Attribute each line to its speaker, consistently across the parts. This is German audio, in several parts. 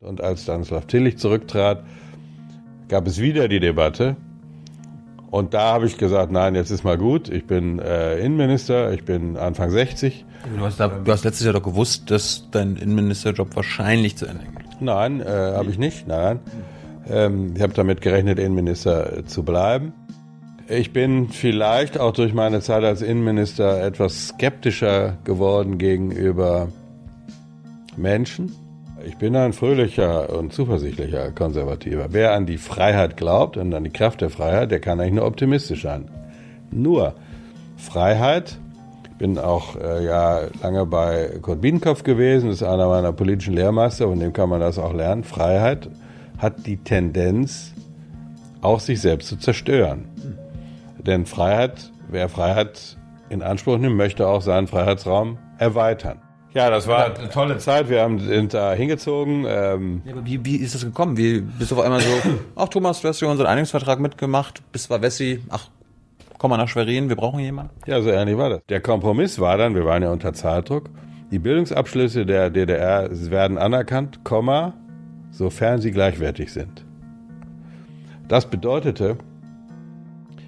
Speaker 1: Und als Stanislav Tillich zurücktrat, gab es wieder die Debatte. Und da habe ich gesagt, nein, jetzt ist mal gut. Ich bin äh, Innenminister, ich bin Anfang 60.
Speaker 2: Du hast, da, du hast letztes Jahr doch gewusst, dass dein Innenministerjob wahrscheinlich zu Ende geht.
Speaker 1: Nein, äh, habe ich nicht. Nein. Ähm, ich habe damit gerechnet, Innenminister zu bleiben. Ich bin vielleicht auch durch meine Zeit als Innenminister etwas skeptischer geworden gegenüber Menschen. Ich bin ein fröhlicher und zuversichtlicher Konservativer. Wer an die Freiheit glaubt und an die Kraft der Freiheit, der kann eigentlich nur optimistisch sein. Nur Freiheit, ich bin auch äh, ja lange bei Kurt Biedenkopf gewesen, das ist einer meiner politischen Lehrmeister, von dem kann man das auch lernen. Freiheit hat die Tendenz, auch sich selbst zu zerstören. Denn Freiheit, wer Freiheit in Anspruch nimmt, möchte auch seinen Freiheitsraum erweitern. Ja, das war eine tolle Zeit. Wir haben, sind da hingezogen. Ähm
Speaker 2: ja, aber wie, wie ist das gekommen? Wie bist du auf einmal so, ach Thomas, du hast ja unseren Einigungsvertrag mitgemacht, bist bei Wessi, ach, komm mal nach Schwerin, wir brauchen jemanden?
Speaker 1: Ja, so ähnlich war das. Der Kompromiss war dann, wir waren ja unter Zeitdruck, die Bildungsabschlüsse der DDR werden anerkannt, Komma, sofern sie gleichwertig sind. Das bedeutete,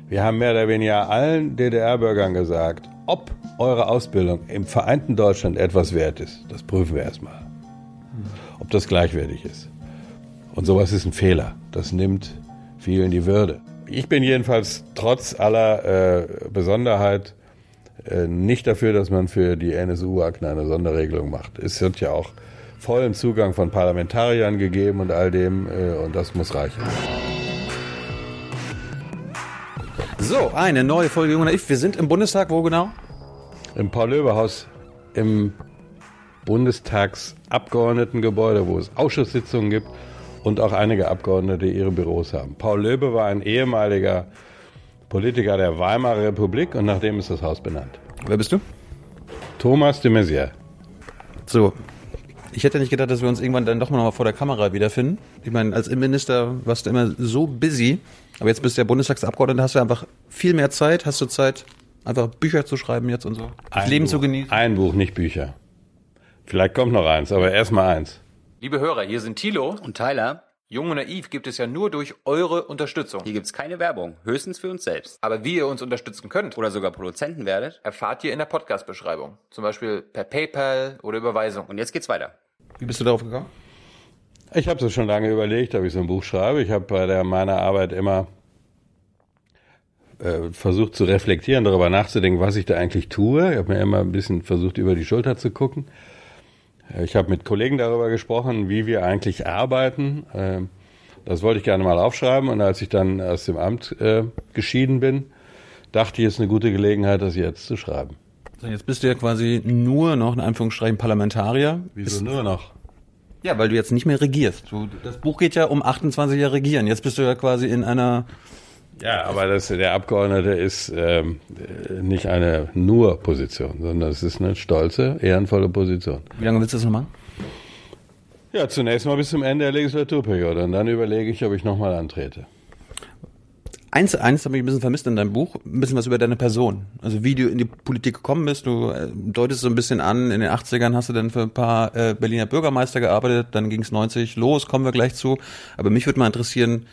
Speaker 1: wir haben mehr oder weniger allen DDR-Bürgern gesagt, ob eure Ausbildung im vereinten Deutschland etwas wert ist. Das prüfen wir erstmal. Ob das gleichwertig ist. Und sowas ist ein Fehler. Das nimmt vielen die Würde. Ich bin jedenfalls trotz aller äh, Besonderheit äh, nicht dafür, dass man für die NSU-Akten eine Sonderregelung macht. Es wird ja auch vollen Zugang von Parlamentariern gegeben und all dem äh, und das muss reichen.
Speaker 2: So, eine neue Folge Junge Naiv. Wir sind im Bundestag, wo genau?
Speaker 1: Im Paul-Löbe-Haus im Bundestagsabgeordnetengebäude, wo es Ausschusssitzungen gibt und auch einige Abgeordnete ihre Büros haben. Paul Löbe war ein ehemaliger Politiker der Weimarer Republik und nach dem ist das Haus benannt.
Speaker 2: Wer bist du?
Speaker 1: Thomas de Maizière.
Speaker 2: So, ich hätte nicht gedacht, dass wir uns irgendwann dann doch mal vor der Kamera wiederfinden. Ich meine, als Innenminister warst du immer so busy, aber jetzt bist du ja Bundestagsabgeordneter, hast du einfach viel mehr Zeit, hast du Zeit, einfach Bücher zu schreiben jetzt und so. Das
Speaker 1: Ein
Speaker 2: Leben
Speaker 1: Buch.
Speaker 2: zu genießen.
Speaker 1: Ein Buch, nicht Bücher. Vielleicht kommt noch eins, aber erstmal eins.
Speaker 3: Liebe Hörer, hier sind Thilo.
Speaker 4: Und Tyler,
Speaker 3: Jung und Naiv gibt es ja nur durch eure Unterstützung.
Speaker 4: hier gibt's keine Werbung, höchstens für uns selbst.
Speaker 3: Aber wie ihr uns unterstützen könnt,
Speaker 4: Oder sogar Produzenten werdet.
Speaker 3: erfahrt ihr in der Podcast-Beschreibung. Zum Beispiel per PayPal oder Überweisung.
Speaker 4: Und jetzt geht's weiter.
Speaker 2: Wie bist du darauf gekommen?
Speaker 1: Ich habe es schon lange überlegt, ob ich so ein Buch schreibe. Ich habe bei der, meiner Arbeit immer äh, versucht zu reflektieren, darüber nachzudenken, was ich da eigentlich tue. Ich habe mir immer ein bisschen versucht, über die Schulter zu gucken. Äh, Ich habe mit Kollegen darüber gesprochen, wie wir eigentlich arbeiten. Ähm, Das wollte ich gerne mal aufschreiben. Und als ich dann aus dem Amt äh, geschieden bin, dachte ich, es ist eine gute Gelegenheit, das jetzt zu schreiben.
Speaker 2: So, jetzt bist du ja quasi nur noch in Anführungsstrichen Parlamentarier.
Speaker 1: Wieso nur noch?
Speaker 2: Ja, weil du jetzt nicht mehr regierst. Du, das Buch geht ja um 28 Jahre regieren. Jetzt bist du ja quasi in einer
Speaker 1: Ja, aber das, der Abgeordnete ist ähm, äh, nicht eine nur Position, sondern es ist eine stolze, ehrenvolle Position.
Speaker 2: Wie lange willst du das noch machen?
Speaker 1: Ja, zunächst mal bis zum Ende der Legislaturperiode und dann überlege ich, ob ich nochmal antrete.
Speaker 2: Eins, eins habe ich ein bisschen vermisst in deinem Buch, ein bisschen was über deine Person. Also wie du in die Politik gekommen bist. Du äh, deutest so ein bisschen an, in den 80ern hast du dann für ein paar äh, Berliner Bürgermeister gearbeitet, dann ging es 90 los, kommen wir gleich zu. Aber mich würde mal interessieren,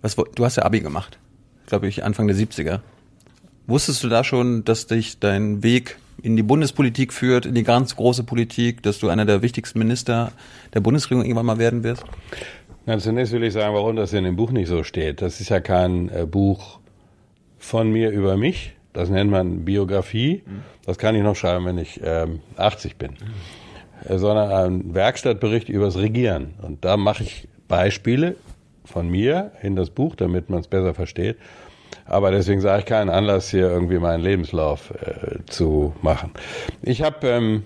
Speaker 2: was du hast ja Abi gemacht, glaube ich, Anfang der 70er. Wusstest du da schon, dass dich dein Weg in die Bundespolitik führt, in die ganz große Politik, dass du einer der wichtigsten Minister der Bundesregierung irgendwann mal werden wirst?
Speaker 1: Na, zunächst will ich sagen, warum das in dem Buch nicht so steht. Das ist ja kein äh, Buch von mir über mich. Das nennt man Biografie. Das kann ich noch schreiben, wenn ich ähm, 80 bin. Äh, sondern ein Werkstattbericht übers Regieren. Und da mache ich Beispiele von mir in das Buch, damit man es besser versteht. Aber deswegen sage ich keinen Anlass, hier irgendwie meinen Lebenslauf äh, zu machen. Ich habe ähm,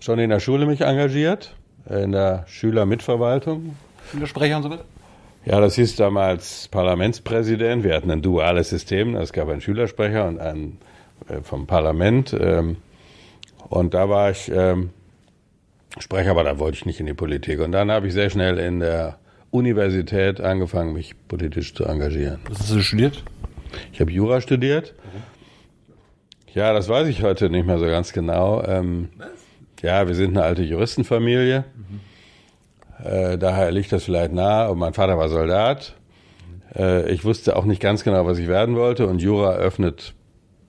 Speaker 1: schon in der Schule mich engagiert, äh, in der Schülermitverwaltung.
Speaker 2: Sprecher und so weiter?
Speaker 1: Ja, das hieß damals Parlamentspräsident. Wir hatten ein duales System. Es gab einen Schülersprecher und einen äh, vom Parlament. Ähm, und da war ich ähm, Sprecher, aber da wollte ich nicht in die Politik. Und dann habe ich sehr schnell in der Universität angefangen, mich politisch zu engagieren.
Speaker 2: Was hast du studiert?
Speaker 1: Ich habe Jura studiert. Ja, das weiß ich heute nicht mehr so ganz genau. Ähm, ja, wir sind eine alte Juristenfamilie. Äh, daher liegt das vielleicht nahe. Und mein Vater war Soldat. Äh, ich wusste auch nicht ganz genau, was ich werden wollte. Und Jura öffnet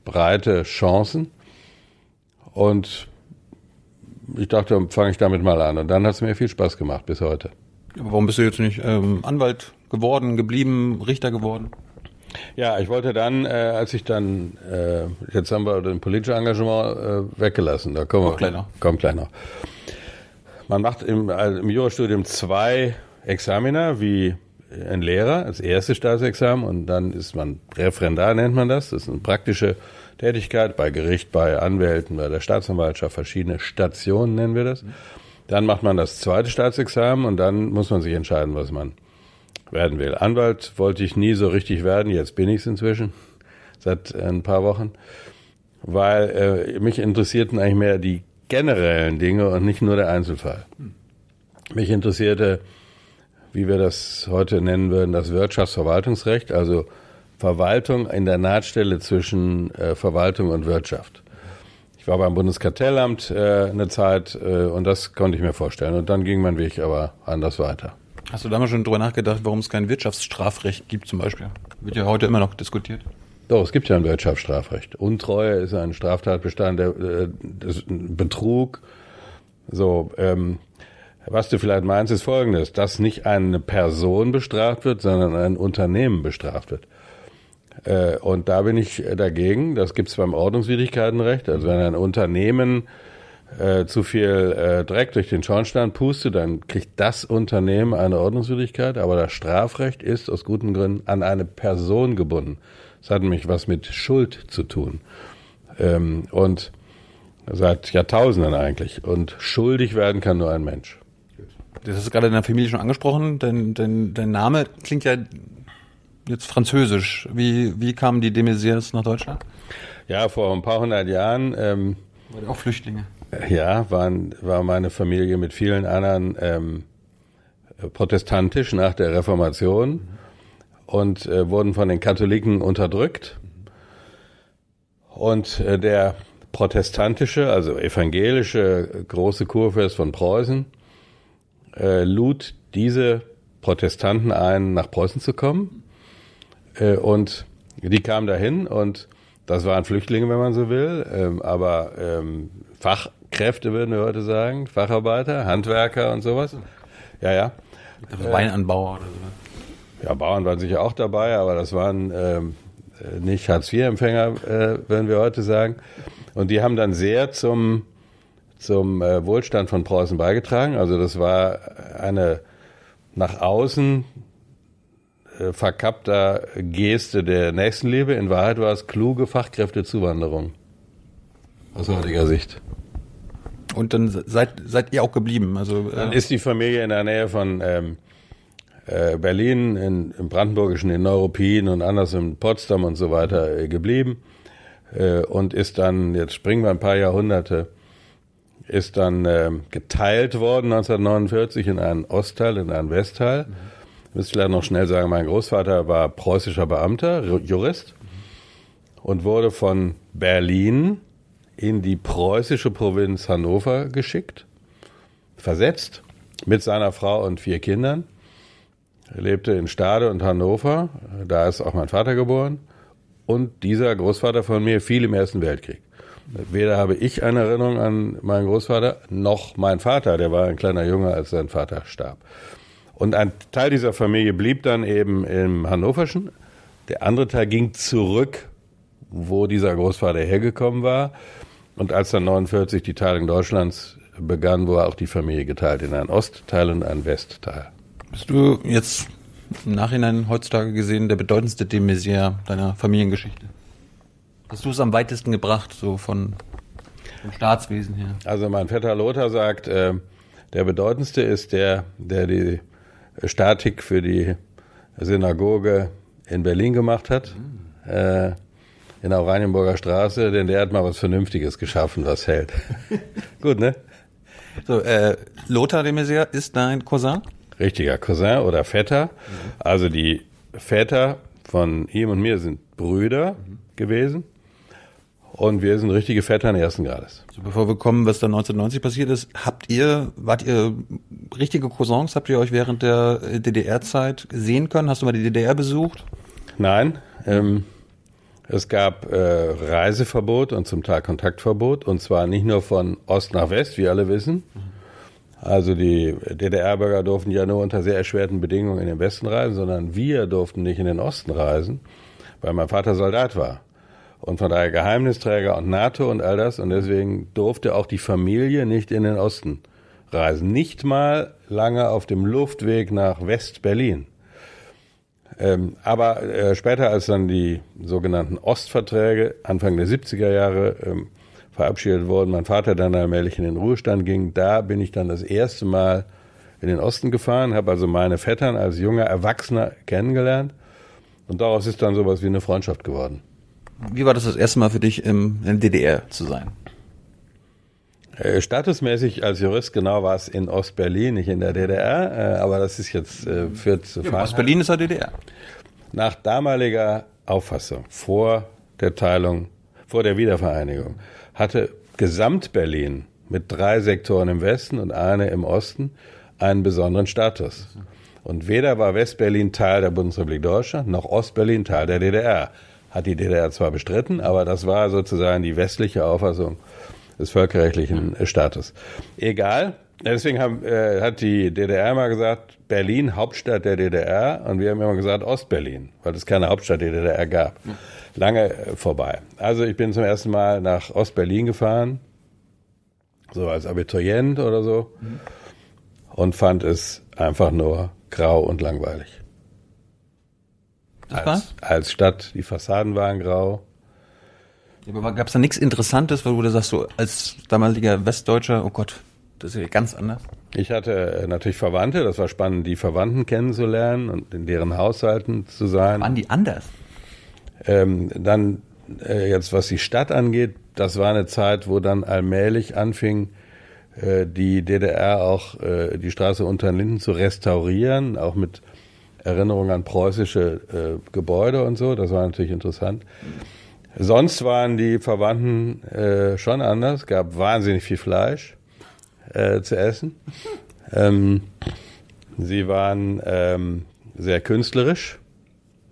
Speaker 1: breite Chancen. Und ich dachte, fange ich damit mal an. Und dann hat es mir viel Spaß gemacht bis heute.
Speaker 2: Aber warum bist du jetzt nicht ähm, Anwalt geworden, geblieben, Richter geworden?
Speaker 1: Ja, ich wollte dann, äh, als ich dann, äh, jetzt haben wir den politischen Engagement äh, weggelassen, da kommen wir
Speaker 2: gleich noch.
Speaker 1: Kommt gleich noch. Man macht im, also im Jurastudium zwei Examiner wie ein Lehrer, das erste Staatsexamen und dann ist man Referendar, nennt man das. Das ist eine praktische Tätigkeit bei Gericht, bei Anwälten, bei der Staatsanwaltschaft, verschiedene Stationen nennen wir das. Dann macht man das zweite Staatsexamen und dann muss man sich entscheiden, was man werden will. Anwalt wollte ich nie so richtig werden, jetzt bin ich es inzwischen, seit ein paar Wochen, weil äh, mich interessierten eigentlich mehr die generellen Dinge und nicht nur der Einzelfall. Mich interessierte, wie wir das heute nennen würden, das Wirtschaftsverwaltungsrecht, also Verwaltung in der Nahtstelle zwischen äh, Verwaltung und Wirtschaft. Ich war beim Bundeskartellamt äh, eine Zeit äh, und das konnte ich mir vorstellen. Und dann ging mein Weg aber anders weiter.
Speaker 2: Hast du damals schon drüber nachgedacht, warum es kein Wirtschaftsstrafrecht gibt zum Beispiel? Wird ja heute immer noch diskutiert.
Speaker 1: Doch, es gibt ja ein Wirtschaftsstrafrecht. Untreue ist ein Straftatbestand, der äh, Betrug. So, ähm, was du vielleicht meinst, ist folgendes, dass nicht eine Person bestraft wird, sondern ein Unternehmen bestraft wird. Äh, und da bin ich dagegen. Das gibt es beim Ordnungswidrigkeitenrecht. Also wenn ein Unternehmen äh, zu viel äh, Dreck durch den Schornstein pustet, dann kriegt das Unternehmen eine Ordnungswidrigkeit. Aber das Strafrecht ist aus guten Gründen an eine Person gebunden. Das hat nämlich was mit Schuld zu tun. Ähm, und seit Jahrtausenden eigentlich. Und schuldig werden kann nur ein Mensch.
Speaker 2: Das du gerade in der Familie schon angesprochen. Dein, dein, dein Name klingt ja jetzt französisch. Wie, wie kamen die de Maizières nach Deutschland?
Speaker 1: Ja, vor ein paar hundert Jahren. Ähm,
Speaker 2: War auch Flüchtlinge?
Speaker 1: Ja, waren, war meine Familie mit vielen anderen ähm, protestantisch nach der Reformation mhm. und äh, wurden von den Katholiken unterdrückt. Und äh, der protestantische, also evangelische große Kurfürst von Preußen äh, lud diese Protestanten ein, nach Preußen zu kommen. Äh, und die kamen dahin und das waren Flüchtlinge, wenn man so will, ähm, aber ähm, Fachkräfte würden wir heute sagen, Facharbeiter, Handwerker und sowas. Ja, ja.
Speaker 2: Weinanbauer oder so.
Speaker 1: Ja, Bauern waren sicher auch dabei, aber das waren ähm, nicht Hartz-IV-Empfänger, äh, würden wir heute sagen. Und die haben dann sehr zum, zum äh, Wohlstand von Preußen beigetragen. Also das war eine nach außen äh, verkappter Geste der Nächstenliebe. In Wahrheit war es kluge Fachkräftezuwanderung. Aus heutiger Sicht.
Speaker 2: Und dann seid, seid ihr auch geblieben? Also,
Speaker 1: äh dann ist die Familie in der Nähe von ähm, äh, Berlin, in, im Brandenburgischen, in Neuruppin und anders in Potsdam und so weiter äh, geblieben äh, und ist dann, jetzt springen wir ein paar Jahrhunderte, ist dann äh, geteilt worden 1949 in einen Ostteil, in einen Westteil. Mhm. Ich muss vielleicht noch schnell sagen, mein Großvater war preußischer Beamter, Jurist und wurde von Berlin in die preußische Provinz Hannover geschickt, versetzt mit seiner Frau und vier Kindern. Er lebte in Stade und Hannover, da ist auch mein Vater geboren. Und dieser Großvater von mir fiel im Ersten Weltkrieg. Weder habe ich eine Erinnerung an meinen Großvater, noch mein Vater, der war ein kleiner Junge, als sein Vater starb. Und ein Teil dieser Familie blieb dann eben im Hannoverschen. Der andere Teil ging zurück, wo dieser Großvater hergekommen war. Und als dann 49 die Teilung Deutschlands begann, war auch die Familie geteilt in einen Ostteil und einen Westteil.
Speaker 2: Bist du jetzt im Nachhinein heutzutage gesehen der bedeutendste de Maizière deiner Familiengeschichte? Hast du es am weitesten gebracht, so von vom Staatswesen her?
Speaker 1: Also mein Vetter Lothar sagt, äh, der bedeutendste ist der, der die Statik für die Synagoge in Berlin gemacht hat. Mhm. Äh, in der Oranienburger Straße, denn der hat mal was Vernünftiges geschaffen, was hält. Gut, ne?
Speaker 2: So, äh, Lothar de Maizière ist dein Cousin?
Speaker 1: Richtiger Cousin oder Vetter. Mhm. Also die Väter von ihm und mir sind Brüder mhm. gewesen. Und wir sind richtige Vettern ersten Grades.
Speaker 2: So, bevor wir kommen, was dann 1990 passiert ist, habt ihr, wart ihr richtige Cousins? Habt ihr euch während der DDR-Zeit sehen können? Hast du mal die DDR besucht?
Speaker 1: Nein, ähm, es gab äh, Reiseverbot und zum Teil Kontaktverbot und zwar nicht nur von Ost nach West, wie alle wissen. Also die DDR-Bürger durften ja nur unter sehr erschwerten Bedingungen in den Westen reisen, sondern wir durften nicht in den Osten reisen, weil mein Vater Soldat war und von daher Geheimnisträger und NATO und all das und deswegen durfte auch die Familie nicht in den Osten reisen, nicht mal lange auf dem Luftweg nach West-Berlin. Ähm, aber äh, später, als dann die sogenannten Ostverträge Anfang der 70er Jahre ähm, verabschiedet wurden, mein Vater dann allmählich in den Ruhestand ging, da bin ich dann das erste Mal in den Osten gefahren, habe also meine Vettern als junger Erwachsener kennengelernt und daraus ist dann sowas wie eine Freundschaft geworden.
Speaker 2: Wie war das das erste Mal für dich, im, in der DDR zu sein?
Speaker 1: Äh, statusmäßig als Jurist genau war es in Ostberlin, nicht in der DDR, äh, aber das ist jetzt äh, führt zu
Speaker 2: ja, Ostberlin ist ja DDR.
Speaker 1: Nach damaliger Auffassung vor der Teilung, vor der Wiedervereinigung, hatte Gesamtberlin mit drei Sektoren im Westen und eine im Osten einen besonderen Status. Und weder war Westberlin Teil der Bundesrepublik Deutschland noch Ostberlin Teil der DDR. Hat die DDR zwar bestritten, aber das war sozusagen die westliche Auffassung des völkerrechtlichen Staates. Egal. Deswegen haben, äh, hat die DDR immer gesagt, Berlin Hauptstadt der DDR und wir haben immer gesagt Ostberlin, weil es keine Hauptstadt der DDR gab. Lange äh, vorbei. Also ich bin zum ersten Mal nach Ostberlin gefahren, so als Abiturient oder so, und fand es einfach nur grau und langweilig. Als, als Stadt, die Fassaden waren grau,
Speaker 2: aber gab es da nichts Interessantes, weil du da sagst, so als damaliger Westdeutscher, oh Gott, das ist ja ganz anders?
Speaker 1: Ich hatte äh, natürlich Verwandte, das war spannend, die Verwandten kennenzulernen und in deren Haushalten zu sein.
Speaker 2: Waren die anders?
Speaker 1: Ähm, dann äh, jetzt, was die Stadt angeht, das war eine Zeit, wo dann allmählich anfing, äh, die DDR auch äh, die Straße unter den Linden zu restaurieren, auch mit Erinnerung an preußische äh, Gebäude und so. Das war natürlich interessant. Sonst waren die Verwandten äh, schon anders. Gab wahnsinnig viel Fleisch äh, zu essen. Ähm, sie waren ähm, sehr künstlerisch.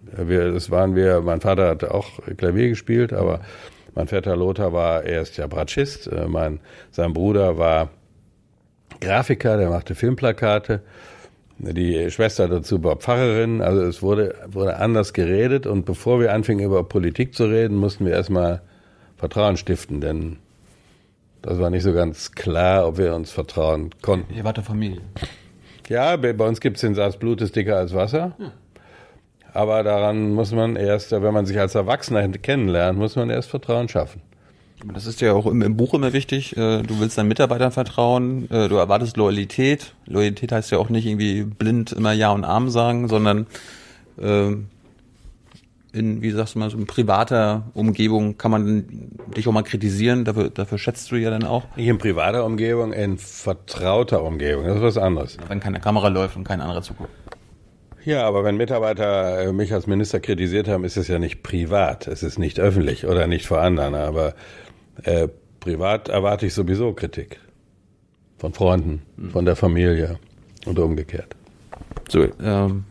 Speaker 1: Wir, das waren wir, mein Vater hatte auch Klavier gespielt, aber mein Vetter Lothar war erst ja Bratschist. Äh, mein, sein Bruder war Grafiker, der machte Filmplakate die Schwester dazu war Pfarrerin, also es wurde, wurde anders geredet und bevor wir anfingen über Politik zu reden, mussten wir erstmal Vertrauen stiften, denn das war nicht so ganz klar, ob wir uns vertrauen konnten.
Speaker 2: Ihr wart der Familie.
Speaker 1: Ja, bei uns gibt es den Satz, Blut ist dicker als Wasser. Ja. Aber daran muss man erst, wenn man sich als Erwachsener kennenlernt, muss man erst Vertrauen schaffen.
Speaker 2: Das ist ja auch im, im Buch immer wichtig. Äh, du willst deinen Mitarbeitern vertrauen, äh, du erwartest Loyalität. Loyalität heißt ja auch nicht irgendwie blind immer Ja und Arm sagen, sondern äh, in, wie sagst du mal, so in privater Umgebung kann man dich auch mal kritisieren, dafür, dafür schätzt du ja dann auch.
Speaker 1: Nicht in privater Umgebung, in vertrauter Umgebung, das ist was anderes.
Speaker 2: Wenn keine Kamera läuft und kein anderer zuguckt.
Speaker 1: Ja, aber wenn Mitarbeiter mich als Minister kritisiert haben, ist es ja nicht privat, es ist nicht öffentlich oder nicht vor anderen, aber äh, privat erwarte ich sowieso Kritik. Von Freunden, mhm. von der Familie und umgekehrt.
Speaker 2: So, ähm,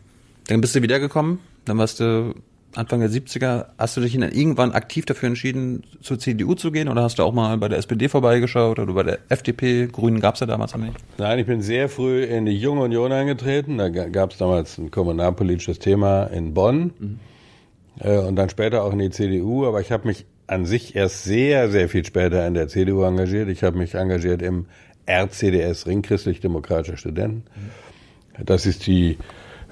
Speaker 2: dann bist du wiedergekommen, dann warst du Anfang der 70er. Hast du dich dann irgendwann aktiv dafür entschieden, zur CDU zu gehen oder hast du auch mal bei der SPD vorbeigeschaut oder bei der FDP? Grünen gab es ja damals noch nicht.
Speaker 1: Nein, ich bin sehr früh in die Junge Union eingetreten. Da gab es damals ein kommunalpolitisches Thema in Bonn mhm. äh, und dann später auch in die CDU. Aber ich habe mich an sich erst sehr, sehr viel später in der CDU engagiert. Ich habe mich engagiert im RCDS, Ring Christlich-Demokratischer Studenten. Das ist die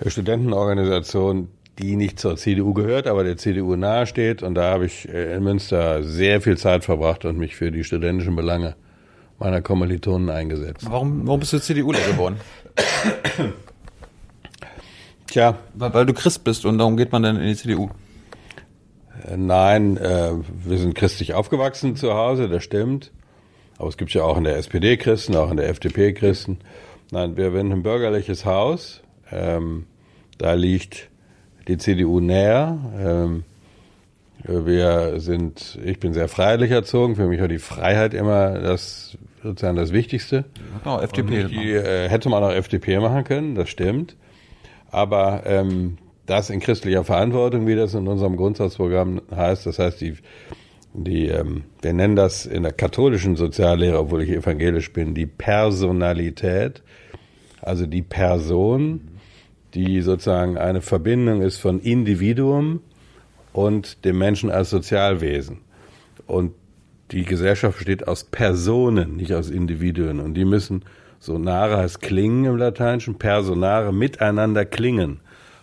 Speaker 1: Studentenorganisation, die nicht zur CDU gehört, aber der CDU nahesteht. Und da habe ich in Münster sehr viel Zeit verbracht und mich für die studentischen Belange meiner Kommilitonen eingesetzt.
Speaker 2: Warum, warum bist du CDUler geworden?
Speaker 1: Tja.
Speaker 2: Weil, weil, du Christ bist und darum geht man dann in die CDU.
Speaker 1: Äh, nein, äh, wir sind christlich aufgewachsen zu Hause, das stimmt. Aber es gibt ja auch in der SPD Christen, auch in der FDP Christen. Nein, wir sind ein bürgerliches Haus. Ähm, da liegt die CDU näher. Ähm, Wir sind, ich bin sehr freiheitlich erzogen. Für mich war die Freiheit immer das sozusagen das Wichtigste.
Speaker 2: Genau, FDP.
Speaker 1: Die äh, hätte man auch FDP machen können, das stimmt. Aber ähm, das in christlicher Verantwortung, wie das in unserem Grundsatzprogramm heißt, das heißt, die, die ähm, wir nennen das in der katholischen Soziallehre, obwohl ich evangelisch bin, die Personalität, also die Person, die sozusagen eine Verbindung ist von Individuum und dem Menschen als Sozialwesen. Und die Gesellschaft besteht aus Personen, nicht aus Individuen. Und die müssen, sonare heißt klingen im Lateinischen, personare miteinander klingen.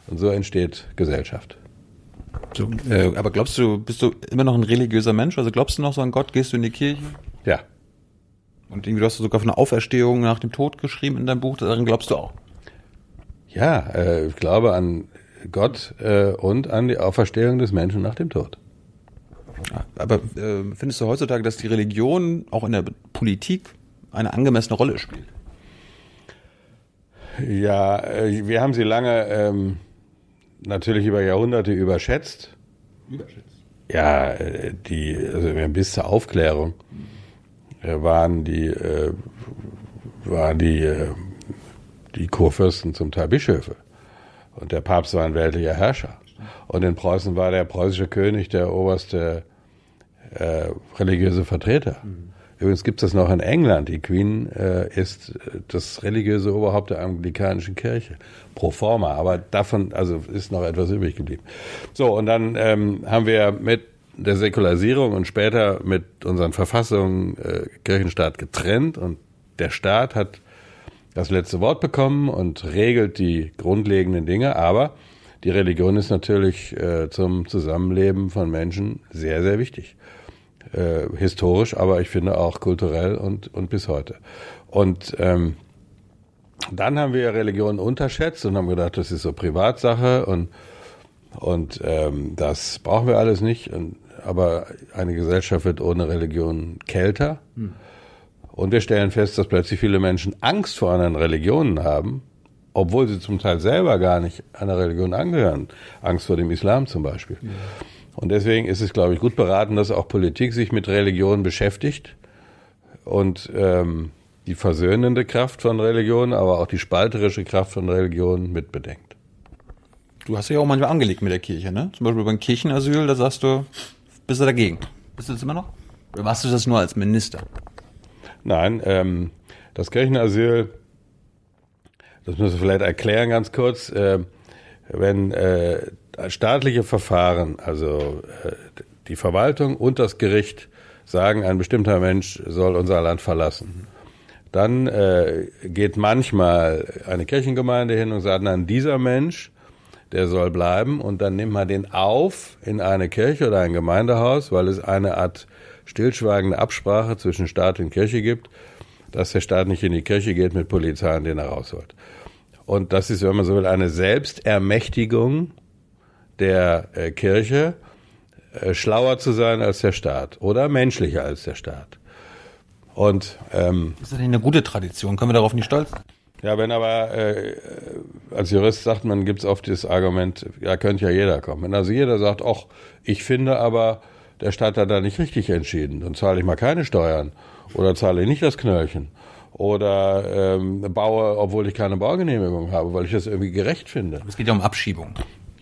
Speaker 1: Und so entsteht Gesellschaft.
Speaker 2: So, äh, aber glaubst du, bist du immer noch ein religiöser Mensch? Also glaubst du noch so an Gott? Gehst du in die Kirche?
Speaker 1: Ja.
Speaker 2: Und irgendwie, du hast sogar von einer Auferstehung nach dem Tod geschrieben in deinem Buch. Daran glaubst du auch?
Speaker 1: Ja, äh, ich glaube an Gott äh, und an die Auferstehung des Menschen nach dem Tod.
Speaker 2: Aber äh, findest du heutzutage, dass die Religion auch in der Politik eine angemessene Rolle spielt?
Speaker 1: Ja, äh, wir haben sie lange ähm, natürlich über Jahrhunderte überschätzt.
Speaker 2: Überschätzt.
Speaker 1: Ja, äh, die, also bis zur Aufklärung äh, waren die, äh, waren die, die Kurfürsten zum Teil Bischöfe. Und der Papst war ein weltlicher Herrscher. Und in Preußen war der preußische König der oberste äh, religiöse Vertreter. Mhm. Übrigens gibt es das noch in England. Die Queen äh, ist das religiöse Oberhaupt der anglikanischen Kirche. Pro forma. Aber davon, also ist noch etwas übrig geblieben. So, und dann ähm, haben wir mit der Säkularisierung und später mit unseren Verfassungen äh, Kirchenstaat getrennt und der Staat hat das letzte Wort bekommen und regelt die grundlegenden Dinge, aber die Religion ist natürlich äh, zum Zusammenleben von Menschen sehr, sehr wichtig. Äh, historisch, aber ich finde auch kulturell und, und bis heute. Und ähm, dann haben wir Religion unterschätzt und haben gedacht, das ist so Privatsache und, und ähm, das brauchen wir alles nicht. Und, aber eine Gesellschaft wird ohne Religion kälter. Hm. Und wir stellen fest, dass plötzlich viele Menschen Angst vor anderen Religionen haben, obwohl sie zum Teil selber gar nicht einer Religion angehören. Angst vor dem Islam zum Beispiel. Ja. Und deswegen ist es, glaube ich, gut beraten, dass auch Politik sich mit Religion beschäftigt und ähm, die versöhnende Kraft von Religion, aber auch die spalterische Kraft von Religion mitbedenkt.
Speaker 2: Du hast dich auch manchmal angelegt mit der Kirche, ne? Zum Beispiel beim Kirchenasyl, da sagst du, bist du dagegen? Bist du das immer noch? Oder machst du das nur als Minister?
Speaker 1: Nein, ähm, das Kirchenasyl, das müssen wir vielleicht erklären ganz kurz, äh, wenn äh, staatliche Verfahren, also äh, die Verwaltung und das Gericht sagen, ein bestimmter Mensch soll unser Land verlassen. Dann äh, geht manchmal eine Kirchengemeinde hin und sagt, nein, dieser Mensch, der soll bleiben und dann nimmt man den auf in eine Kirche oder ein Gemeindehaus, weil es eine Art stillschweigende Absprache zwischen Staat und Kirche gibt, dass der Staat nicht in die Kirche geht mit Polizei und den er rausholt. Und das ist, wenn man so will, eine Selbstermächtigung der äh, Kirche, äh, schlauer zu sein als der Staat oder menschlicher als der Staat. Und ähm,
Speaker 2: ist das eine gute Tradition? Können wir darauf nicht stolz sein?
Speaker 1: Ja, wenn aber äh, als Jurist sagt man, gibt es oft das Argument, ja, könnte ja jeder kommen. Wenn also jeder sagt, ach, ich finde aber, der Staat hat da nicht richtig entschieden, dann zahle ich mal keine Steuern oder zahle ich nicht das Knöllchen oder ähm, baue, obwohl ich keine Baugenehmigung habe, weil ich das irgendwie gerecht finde.
Speaker 2: Es geht ja um Abschiebung.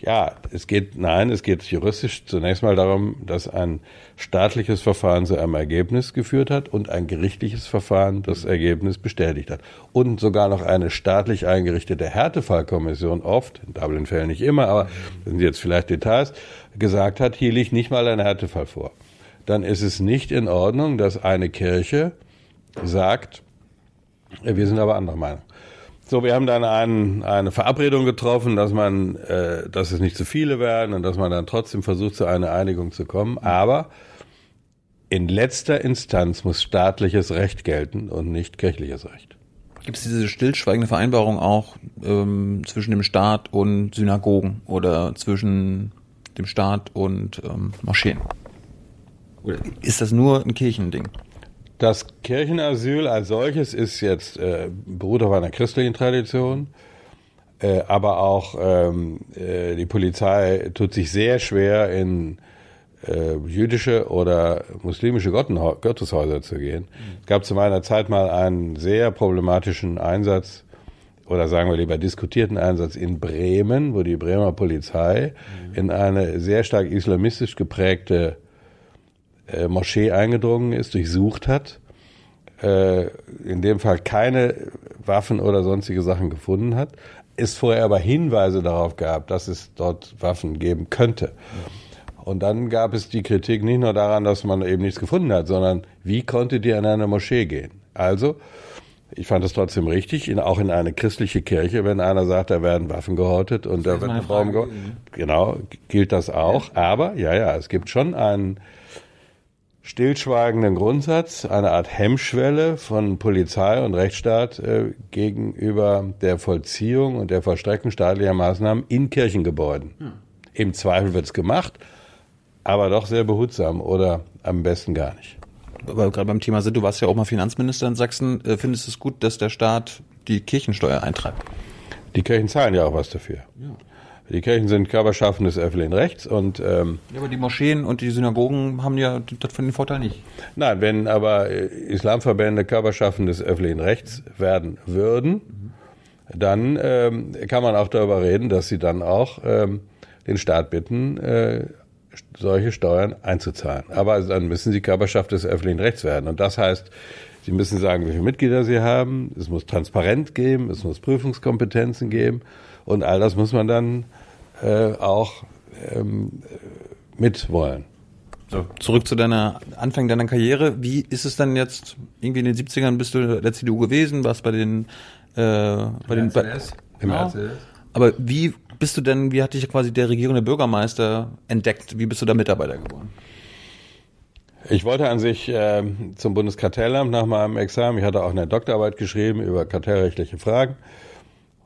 Speaker 1: Ja, es geht, nein, es geht juristisch zunächst mal darum, dass ein staatliches Verfahren zu einem Ergebnis geführt hat und ein gerichtliches Verfahren das Ergebnis bestätigt hat. Und sogar noch eine staatlich eingerichtete Härtefallkommission oft, in Dublin-Fällen nicht immer, aber das sind jetzt vielleicht Details, gesagt hat, hier liegt nicht mal ein Härtefall vor. Dann ist es nicht in Ordnung, dass eine Kirche sagt, wir sind aber anderer Meinung. So, wir haben dann ein, eine Verabredung getroffen, dass man, äh, dass es nicht zu viele werden und dass man dann trotzdem versucht, zu einer Einigung zu kommen. Aber in letzter Instanz muss staatliches Recht gelten und nicht kirchliches Recht.
Speaker 2: Gibt es diese stillschweigende Vereinbarung auch ähm, zwischen dem Staat und Synagogen oder zwischen dem Staat und ähm, Moscheen? Oder ist das nur ein Kirchending?
Speaker 1: Das Kirchenasyl als solches ist jetzt äh, beruht auf einer christlichen Tradition, äh, aber auch ähm, äh, die Polizei tut sich sehr schwer in äh, jüdische oder muslimische Gotteshäuser zu gehen. Es gab zu meiner Zeit mal einen sehr problematischen Einsatz oder sagen wir lieber diskutierten Einsatz in Bremen, wo die Bremer Polizei in eine sehr stark islamistisch geprägte äh, Moschee eingedrungen ist, durchsucht hat, äh, in dem Fall keine Waffen oder sonstige Sachen gefunden hat, es vorher aber Hinweise darauf gab, dass es dort Waffen geben könnte. Und dann gab es die Kritik nicht nur daran, dass man eben nichts gefunden hat, sondern wie konntet ihr in eine Moschee gehen? Also, ich fand es trotzdem richtig, in, auch in eine christliche Kirche, wenn einer sagt, da werden Waffen gehortet und da wird ein
Speaker 2: Frage
Speaker 1: gehortet. Genau, gilt das auch. Aber, ja, ja, es gibt schon einen stillschweigenden Grundsatz, eine Art Hemmschwelle von Polizei und Rechtsstaat äh, gegenüber der Vollziehung und der Vollstreckung staatlicher Maßnahmen in Kirchengebäuden. Im Zweifel wird's gemacht, aber doch sehr behutsam oder am besten gar nicht.
Speaker 2: Aber gerade beim Thema sind, du warst ja auch mal Finanzminister in Sachsen. Äh, Findest du es gut, dass der Staat die Kirchensteuer eintreibt?
Speaker 1: Die Kirchen zahlen ja auch was dafür. Die Kirchen sind Körperschaften des öffentlichen Rechts und ähm,
Speaker 2: Ja, aber die Moscheen und die Synagogen haben ja das von den Vorteil nicht.
Speaker 1: Nein, wenn aber äh, Islamverbände Körperschaften des öffentlichen Rechts werden würden, dann ähm, kann man auch darüber reden, dass sie dann auch ähm, den Staat bitten, äh, solche Steuern einzuzahlen. Aber dann müssen sie Körperschaft des öffentlichen Rechts werden. Und das heißt, sie müssen sagen, wie viele Mitglieder sie haben. Es muss transparent geben, es muss Prüfungskompetenzen geben. Und all das muss man dann äh, auch ähm, mitwollen.
Speaker 2: So, zurück zu deiner Anfang deiner Karriere. Wie ist es dann jetzt? Irgendwie in den 70ern bist du der CDU gewesen, warst bei den äh, bei den bei,
Speaker 1: Im
Speaker 2: Genau.
Speaker 1: RCS.
Speaker 2: Aber wie bist du denn, wie hat dich quasi der regierende Bürgermeister entdeckt? Wie bist du da Mitarbeiter geworden?
Speaker 1: Ich wollte an sich ähm, zum Bundeskartellamt nach meinem Examen. Ich hatte auch eine Doktorarbeit geschrieben über kartellrechtliche Fragen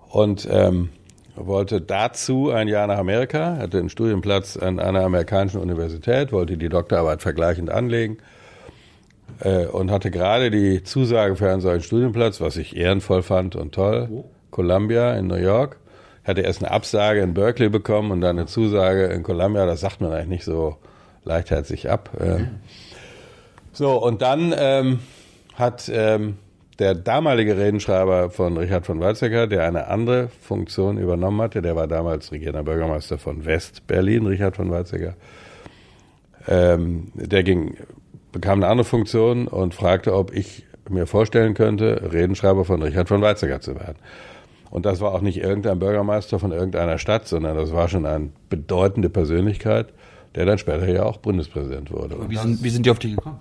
Speaker 1: und ähm, wollte dazu ein Jahr nach Amerika, hatte einen Studienplatz an einer amerikanischen Universität, wollte die Doktorarbeit vergleichend anlegen äh, und hatte gerade die Zusage für einen solchen Studienplatz, was ich ehrenvoll fand und toll. Columbia in New York. Hatte erst eine Absage in Berkeley bekommen und dann eine Zusage in Columbia. Das sagt man eigentlich nicht so leichtherzig ab. Ähm, so, und dann ähm, hat ähm, der damalige Redenschreiber von Richard von Weizsäcker, der eine andere Funktion übernommen hatte, der war damals regierender Bürgermeister von West-Berlin, Richard von Weizsäcker, ähm, der ging, bekam eine andere Funktion und fragte, ob ich mir vorstellen könnte, Redenschreiber von Richard von Weizsäcker zu werden. Und das war auch nicht irgendein Bürgermeister von irgendeiner Stadt, sondern das war schon eine bedeutende Persönlichkeit, der dann später ja auch Bundespräsident wurde.
Speaker 2: Wie sind, wie sind die auf dich gekommen?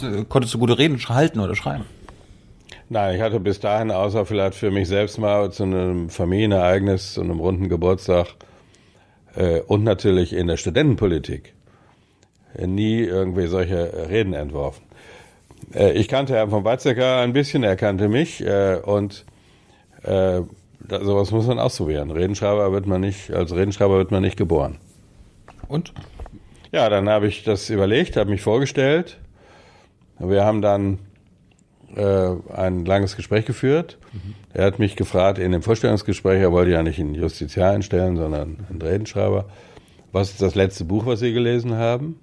Speaker 2: Du, konntest du gute Reden halten oder schreiben?
Speaker 1: Nein, ich hatte bis dahin, außer vielleicht für mich selbst mal zu einem Familienereignis, zu einem runden Geburtstag äh, und natürlich in der Studentenpolitik äh, nie irgendwie solche Reden entworfen. Äh, ich kannte Herrn von Weizsäcker ein bisschen, er kannte mich äh, und äh, da, sowas muss man ausprobieren. Redenschreiber wird man nicht, als Redenschreiber wird man nicht geboren.
Speaker 2: Und?
Speaker 1: Ja, dann habe ich das überlegt, habe mich vorgestellt. Wir haben dann äh, ein langes Gespräch geführt. Er hat mich gefragt in dem Vorstellungsgespräch, er wollte ja nicht einen Justiziar einstellen, sondern einen Redenschreiber. Was ist das letzte Buch, was Sie gelesen haben?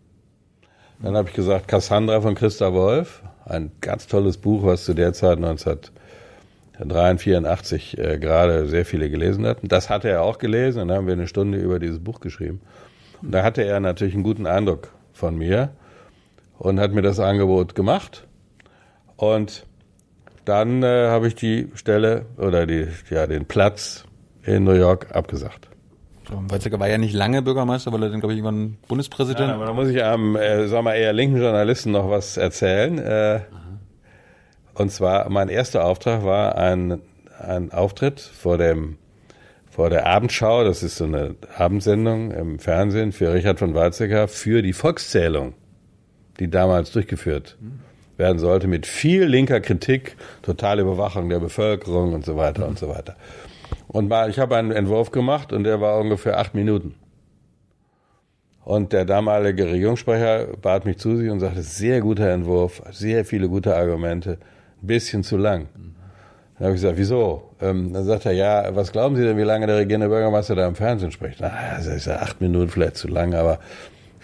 Speaker 1: Dann habe ich gesagt, Cassandra von Christa Wolf. Ein ganz tolles Buch, was zu der Zeit 1983 äh, gerade sehr viele gelesen hatten. Das hatte er auch gelesen dann haben wir eine Stunde über dieses Buch geschrieben. Und da hatte er natürlich einen guten Eindruck von mir und hat mir das Angebot gemacht. Und dann äh, habe ich die Stelle oder die, ja, den Platz in New York abgesagt.
Speaker 2: So, Weizsäcker war ja nicht lange Bürgermeister, weil er dann, glaube ich, irgendwann Bundespräsident.
Speaker 1: Ja, aber da muss ich einem, äh, sagen wir eher linken Journalisten noch was erzählen. Äh, und zwar, mein erster Auftrag war ein, ein Auftritt vor dem, vor der Abendschau. Das ist so eine Abendsendung im Fernsehen für Richard von Weizsäcker für die Volkszählung, die damals durchgeführt werden sollte mit viel linker Kritik, totale Überwachung der Bevölkerung und so weiter und so weiter. Und mal, ich habe einen Entwurf gemacht und der war ungefähr acht Minuten. Und der damalige Regierungssprecher bat mich zu sich und sagte, sehr guter Entwurf, sehr viele gute Argumente, ein bisschen zu lang. Dann habe ich gesagt, wieso? Ähm, dann sagt er, ja, was glauben Sie denn, wie lange der regierende Bürgermeister da im Fernsehen spricht? Na, also ich sage, acht Minuten vielleicht zu lang, aber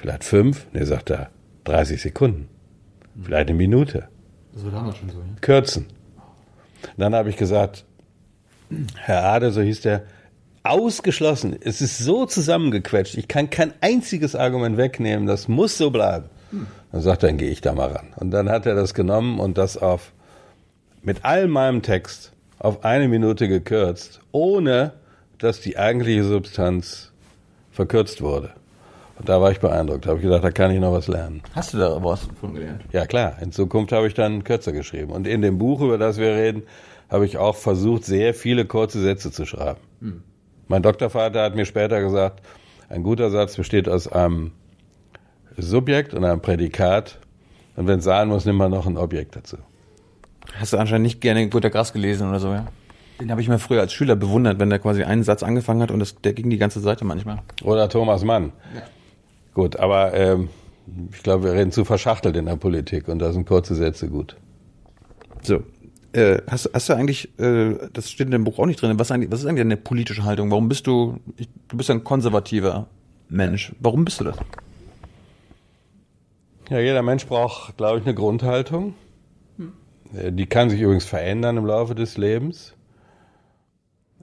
Speaker 1: Vielleicht fünf? Nee, sagt er, 30 Sekunden. Vielleicht eine Minute.
Speaker 2: Das war damals schon so, ja.
Speaker 1: Kürzen. Dann habe ich gesagt, Herr Ade, so hieß der, ausgeschlossen. Es ist so zusammengequetscht. Ich kann kein einziges Argument wegnehmen. Das muss so bleiben. Dann sagt er, dann gehe ich da mal ran. Und dann hat er das genommen und das auf, mit all meinem Text auf eine Minute gekürzt, ohne dass die eigentliche Substanz verkürzt wurde. Da war ich beeindruckt. Da habe ich gedacht, da kann ich noch was lernen.
Speaker 2: Hast du da was von gelernt?
Speaker 1: Ja klar, in Zukunft habe ich dann kürzer geschrieben. Und in dem Buch, über das wir reden, habe ich auch versucht, sehr viele kurze Sätze zu schreiben. Mein Doktorvater hat mir später gesagt, ein guter Satz besteht aus einem Subjekt und einem Prädikat. Und wenn es sein muss, nimmt man noch ein Objekt dazu.
Speaker 2: Hast du anscheinend nicht gerne Gunter Grass gelesen oder so, ja? Den habe ich mir früher als Schüler bewundert, wenn der quasi einen Satz angefangen hat und das, der ging die ganze Seite manchmal.
Speaker 1: Oder Thomas Mann. Gut, aber ähm, ich glaube, wir reden zu verschachtelt in der Politik und da sind kurze Sätze gut.
Speaker 2: So. Äh, hast, hast du eigentlich, äh, das steht in dem Buch auch nicht drin, was, eigentlich, was ist eigentlich deine politische Haltung? Warum bist du, ich, du bist ja ein konservativer Mensch. Warum bist du das?
Speaker 1: Ja, jeder Mensch braucht, glaube ich, eine Grundhaltung. Äh, Die kann sich übrigens verändern im Laufe des Lebens.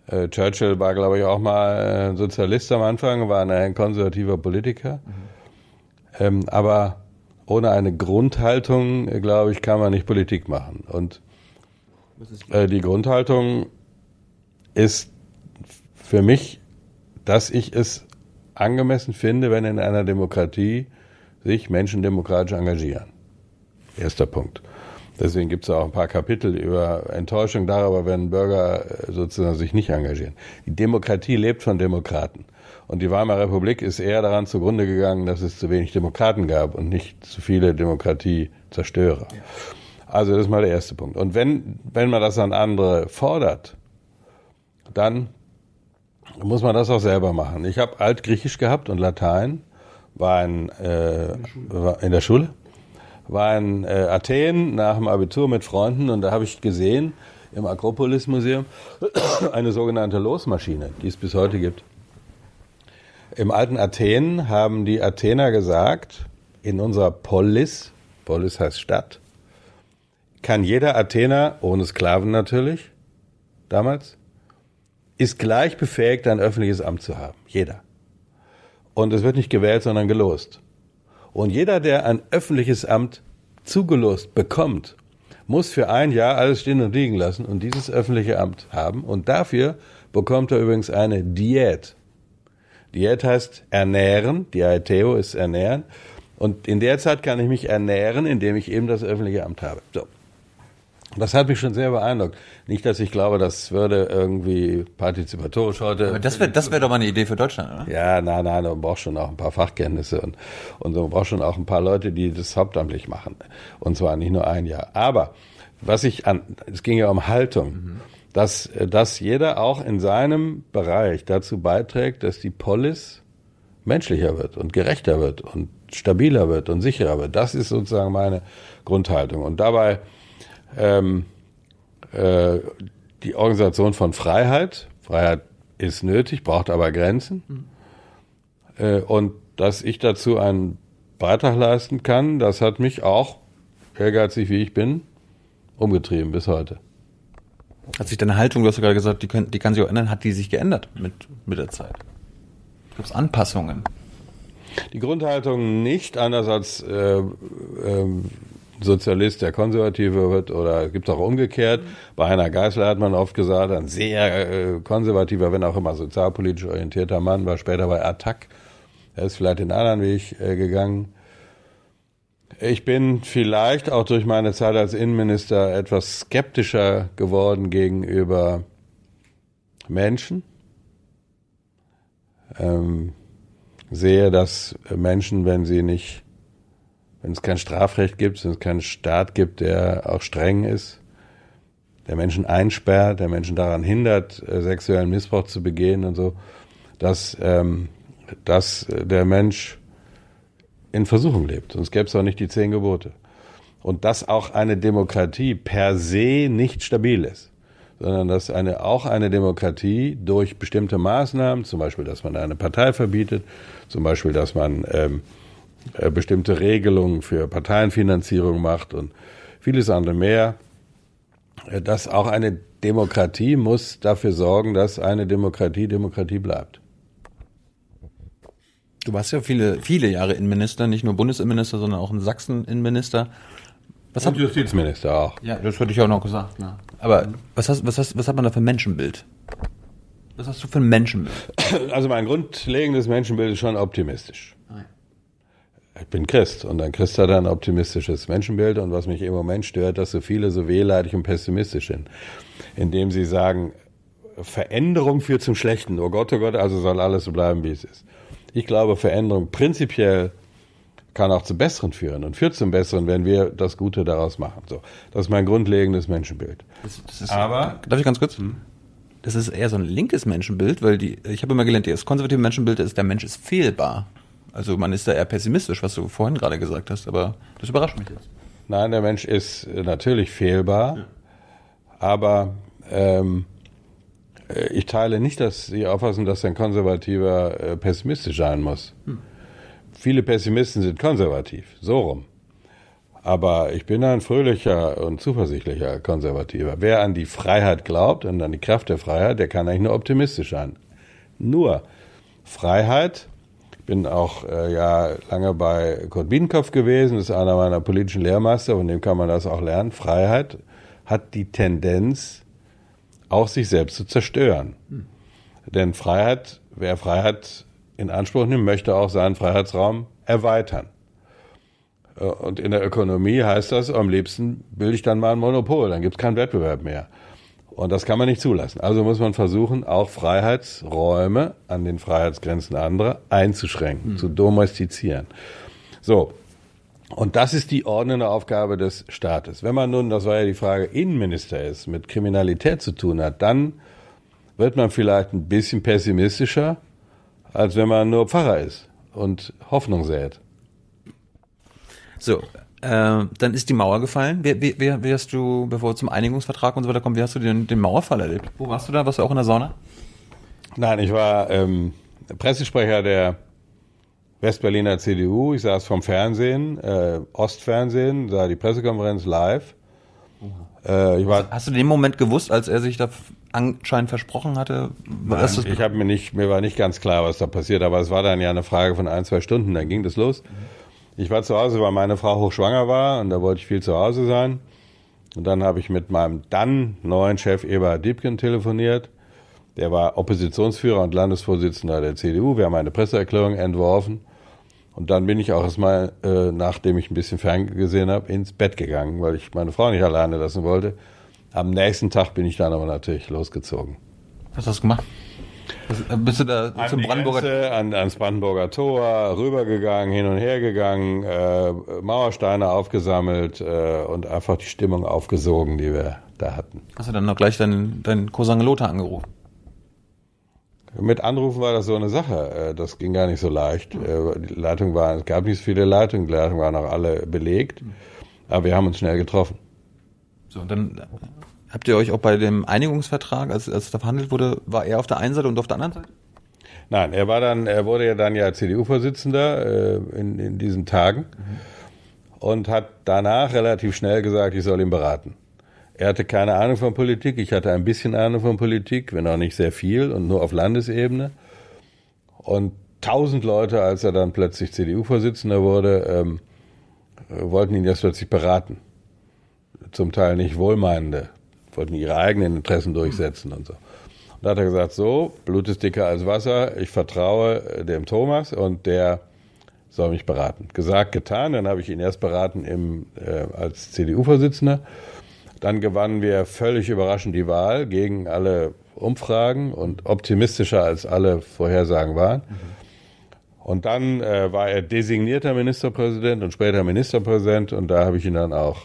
Speaker 1: Äh, Churchill war, glaube ich, auch mal äh, Sozialist am Anfang, war ein konservativer Politiker. Ähm, aber ohne eine Grundhaltung, glaube ich, kann man nicht Politik machen. Und äh, die Grundhaltung ist für mich, dass ich es angemessen finde, wenn in einer Demokratie sich Menschen demokratisch engagieren. Erster Punkt. Deswegen gibt es auch ein paar Kapitel über Enttäuschung darüber, wenn Bürger äh, sozusagen sich nicht engagieren. Die Demokratie lebt von Demokraten. Und die Weimarer Republik ist eher daran zugrunde gegangen, dass es zu wenig Demokraten gab und nicht zu viele Demokratiezerstörer. Also das ist mal der erste Punkt. Und wenn, wenn man das an andere fordert, dann muss man das auch selber machen. Ich habe Altgriechisch gehabt und Latein, war in, äh, war in der Schule, war in äh, Athen nach dem Abitur mit Freunden und da habe ich gesehen im Akropolis-Museum eine sogenannte Losmaschine, die es bis heute gibt. Im alten Athen haben die Athener gesagt, in unserer Polis, Polis heißt Stadt, kann jeder Athener, ohne Sklaven natürlich, damals, ist gleich befähigt, ein öffentliches Amt zu haben. Jeder. Und es wird nicht gewählt, sondern gelost. Und jeder, der ein öffentliches Amt zugelost bekommt, muss für ein Jahr alles stehen und liegen lassen und dieses öffentliche Amt haben. Und dafür bekommt er übrigens eine Diät. Diät heißt ernähren, Diäteo ist ernähren. Und in der Zeit kann ich mich ernähren, indem ich eben das öffentliche Amt habe. So. Das hat mich schon sehr beeindruckt. Nicht, dass ich glaube, das würde irgendwie partizipatorisch heute.
Speaker 2: Aber das wäre das wär doch mal eine Idee für Deutschland, oder?
Speaker 1: Ja, nein, nein, man braucht schon auch ein paar Fachkenntnisse und, und man braucht schon auch ein paar Leute, die das hauptamtlich machen. Und zwar nicht nur ein Jahr. Aber was ich an, es ging ja um Haltung, dass, dass jeder auch in seinem Bereich dazu beiträgt, dass die Polis menschlicher wird und gerechter wird und stabiler wird und sicherer wird. Das ist sozusagen meine Grundhaltung. Und dabei ähm, äh, die Organisation von Freiheit. Freiheit ist nötig, braucht aber Grenzen. Äh, und dass ich dazu einen Beitrag leisten kann, das hat mich auch, ehrgeizig wie ich bin, umgetrieben bis heute.
Speaker 2: Hat sich deine Haltung, du hast ja gerade gesagt, die, können, die kann sich auch ändern, hat die sich geändert mit, mit der Zeit? Gibt es Anpassungen?
Speaker 1: Die Grundhaltung nicht, anders als äh, ähm, Sozialist, der Konservative wird, oder es gibt auch umgekehrt. Bei Heiner Geißler hat man oft gesagt, ein sehr äh, konservativer, wenn auch immer sozialpolitisch orientierter Mann, war später bei Attac. Er ist vielleicht den anderen Weg äh, gegangen. Ich bin vielleicht auch durch meine Zeit als Innenminister etwas skeptischer geworden gegenüber Menschen. Ähm, sehe, dass Menschen, wenn sie nicht wenn es kein Strafrecht gibt, wenn es keinen Staat gibt, der auch streng ist, der Menschen einsperrt, der Menschen daran hindert, äh, sexuellen Missbrauch zu begehen und so, dass, ähm, dass der Mensch in Versuchung lebt. Sonst gäbe es auch nicht die zehn Gebote. Und dass auch eine Demokratie per se nicht stabil ist, sondern dass eine, auch eine Demokratie durch bestimmte Maßnahmen, zum Beispiel, dass man eine Partei verbietet, zum Beispiel, dass man ähm, äh, bestimmte Regelungen für Parteienfinanzierung macht und vieles andere mehr. Äh, dass auch eine Demokratie muss dafür sorgen, dass eine Demokratie Demokratie bleibt.
Speaker 2: Du warst ja viele, viele Jahre Innenminister, nicht nur Bundesinnenminister, sondern auch in Sachsen Innenminister.
Speaker 1: Was und hat, Justizminister auch.
Speaker 2: Ja, das hatte ich auch noch gesagt. Ja. Aber was, hast, was, hast, was hat man da für ein Menschenbild? Was hast du für ein Menschenbild?
Speaker 1: Also mein grundlegendes Menschenbild ist schon optimistisch. Ich bin Christ und ein Christ hat ein optimistisches Menschenbild und was mich im Moment stört, dass so viele so wehleidig und pessimistisch sind, indem sie sagen, Veränderung führt zum Schlechten. Oh Gott, oh Gott, also soll alles so bleiben, wie es ist. Ich glaube, Veränderung prinzipiell kann auch zum Besseren führen und führt zum Besseren, wenn wir das Gute daraus machen. So, das ist mein grundlegendes Menschenbild.
Speaker 2: Das, das ist, Aber darf ich ganz kurz? Hm? Das ist eher so ein linkes Menschenbild, weil die, ich habe immer gelernt, das konservative Menschenbild ist, der Mensch ist fehlbar. Also man ist da eher pessimistisch, was du vorhin gerade gesagt hast, aber das überrascht mich jetzt.
Speaker 1: Nein, der Mensch ist natürlich fehlbar, ja. aber ähm, ich teile nicht dass Sie auffassen, dass ein Konservativer äh, pessimistisch sein muss. Hm. Viele Pessimisten sind konservativ, so rum. Aber ich bin ein fröhlicher und zuversichtlicher Konservativer. Wer an die Freiheit glaubt und an die Kraft der Freiheit, der kann eigentlich nur optimistisch sein. Nur Freiheit bin auch äh, ja lange bei Kurt Biedenkopf gewesen, das ist einer meiner politischen Lehrmeister, von dem kann man das auch lernen. Freiheit hat die Tendenz, auch sich selbst zu zerstören. Hm. Denn Freiheit, wer Freiheit in Anspruch nimmt, möchte auch seinen Freiheitsraum erweitern. Äh, und in der Ökonomie heißt das, am liebsten bilde ich dann mal ein Monopol, dann gibt es keinen Wettbewerb mehr. Und das kann man nicht zulassen. Also muss man versuchen, auch Freiheitsräume an den Freiheitsgrenzen anderer einzuschränken, mhm. zu domestizieren. So. Und das ist die ordnende Aufgabe des Staates. Wenn man nun, das war ja die Frage, Innenminister ist, mit Kriminalität zu tun hat, dann wird man vielleicht ein bisschen pessimistischer, als wenn man nur Pfarrer ist und Hoffnung sät.
Speaker 2: So, äh, dann ist die Mauer gefallen. Wie, wie, wie hast du, bevor wir zum Einigungsvertrag und so weiter kommen, wie hast du den, den Mauerfall erlebt? Wo warst du da? Warst du auch in der Sauna?
Speaker 1: Nein, ich war ähm, Pressesprecher der Westberliner CDU. Ich saß vom Fernsehen, äh, Ostfernsehen, sah die Pressekonferenz live.
Speaker 2: Äh, war, hast, hast du den Moment gewusst, als er sich da anscheinend versprochen hatte?
Speaker 1: Nein, ich habe mir nicht, mir war nicht ganz klar, was da passiert, aber es war dann ja eine Frage von ein, zwei Stunden, dann ging das los. Mhm. Ich war zu Hause, weil meine Frau hochschwanger war und da wollte ich viel zu Hause sein. Und dann habe ich mit meinem dann neuen Chef Eberhard Diebken telefoniert. Der war Oppositionsführer und Landesvorsitzender der CDU. Wir haben eine Presseerklärung entworfen. Und dann bin ich auch erstmal, äh, nachdem ich ein bisschen ferngesehen habe, ins Bett gegangen, weil ich meine Frau nicht alleine lassen wollte. Am nächsten Tag bin ich dann aber natürlich losgezogen.
Speaker 2: Was hast du gemacht?
Speaker 1: Äh, bist du da an zum Brandenburger Grenze, an, ans Brandenburger Tor rübergegangen, hin und her gegangen, äh, Mauersteine aufgesammelt äh, und einfach die Stimmung aufgesogen, die wir da hatten.
Speaker 2: Hast du dann noch gleich deinen, deinen Cousin Lothar angerufen?
Speaker 1: Mit Anrufen war das so eine Sache. Äh, das ging gar nicht so leicht. Äh, die Leitung war, es gab nicht so viele Leitungen, die Leitungen waren auch alle belegt. Aber wir haben uns schnell getroffen.
Speaker 2: So, und dann Habt ihr euch auch bei dem Einigungsvertrag, als, als da verhandelt wurde, war er auf der einen Seite und auf der anderen Seite?
Speaker 1: Nein, er war dann, er wurde ja dann ja CDU-Vorsitzender äh, in, in diesen Tagen mhm. und hat danach relativ schnell gesagt, ich soll ihn beraten. Er hatte keine Ahnung von Politik, ich hatte ein bisschen Ahnung von Politik, wenn auch nicht sehr viel und nur auf Landesebene. Und tausend Leute, als er dann plötzlich CDU-Vorsitzender wurde, ähm, wollten ihn jetzt plötzlich beraten. Zum Teil nicht wohlmeinende wollten ihre eigenen Interessen durchsetzen und so. Und da hat er gesagt, so, Blut ist dicker als Wasser, ich vertraue äh, dem Thomas und der soll mich beraten. Gesagt, getan, dann habe ich ihn erst beraten im, äh, als CDU-Vorsitzender. Dann gewannen wir völlig überraschend die Wahl gegen alle Umfragen und optimistischer als alle Vorhersagen waren. Und dann äh, war er designierter Ministerpräsident und später Ministerpräsident und da habe ich ihn dann auch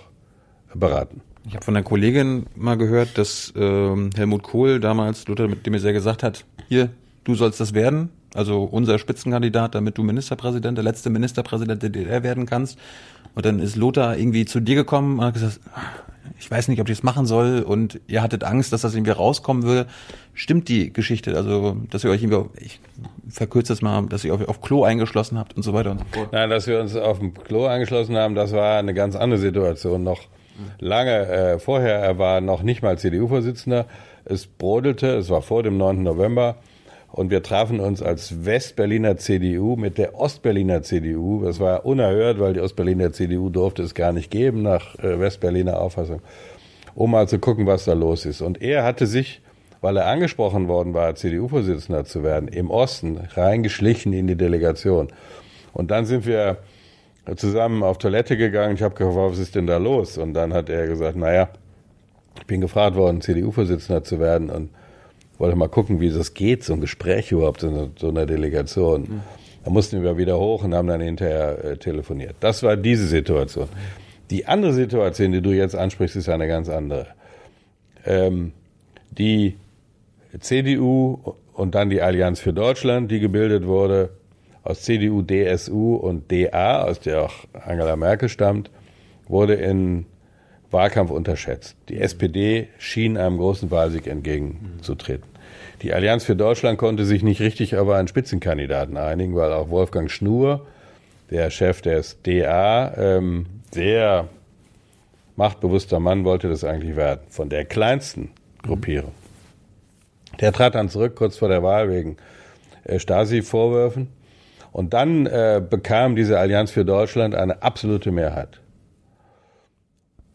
Speaker 1: beraten.
Speaker 2: Ich habe von einer Kollegin mal gehört, dass ähm, Helmut Kohl damals, Luther, mit dem er sehr gesagt hat, hier, du sollst das werden, also unser Spitzenkandidat, damit du Ministerpräsident, der letzte Ministerpräsident der DDR werden kannst. Und dann ist Lothar irgendwie zu dir gekommen und hat gesagt, ich weiß nicht, ob ich das machen soll und ihr hattet Angst, dass das irgendwie rauskommen würde. Stimmt die Geschichte? Also, dass ihr euch irgendwie, ich verkürzt das mal, dass ihr euch auf Klo eingeschlossen habt und so weiter und so fort.
Speaker 1: Nein, dass wir uns auf dem Klo angeschlossen haben, das war eine ganz andere Situation. Noch lange äh, vorher, er war noch nicht mal CDU-Vorsitzender. Es brodelte, es war vor dem 9. November. Und wir trafen uns als Westberliner CDU mit der Ostberliner CDU. Das war unerhört, weil die Ostberliner CDU durfte es gar nicht geben nach äh, Westberliner Auffassung, um mal zu gucken, was da los ist. Und er hatte sich, weil er angesprochen worden war, CDU-Vorsitzender zu werden, im Osten reingeschlichen in die Delegation. Und dann sind wir zusammen auf Toilette gegangen. Ich habe gefragt, was ist denn da los? Und dann hat er gesagt, naja, ich bin gefragt worden, CDU-Vorsitzender zu werden und wollte mal gucken, wie das geht, so ein Gespräch überhaupt in so einer Delegation. Mhm. Da mussten wir wieder hoch und haben dann hinterher äh, telefoniert. Das war diese Situation. Die andere Situation, die du jetzt ansprichst, ist eine ganz andere. Ähm, die CDU und dann die Allianz für Deutschland, die gebildet wurde, aus CDU, DSU und DA, aus der auch Angela Merkel stammt, wurde in Wahlkampf unterschätzt. Die SPD schien einem großen Wahlsieg entgegenzutreten. Die Allianz für Deutschland konnte sich nicht richtig aber einen Spitzenkandidaten einigen, weil auch Wolfgang Schnur, der Chef des DA, ähm, sehr machtbewusster Mann wollte das eigentlich werden, von der kleinsten Gruppierung. Der trat dann zurück kurz vor der Wahl wegen äh, Stasi-Vorwürfen. Und dann äh, bekam diese Allianz für Deutschland eine absolute Mehrheit.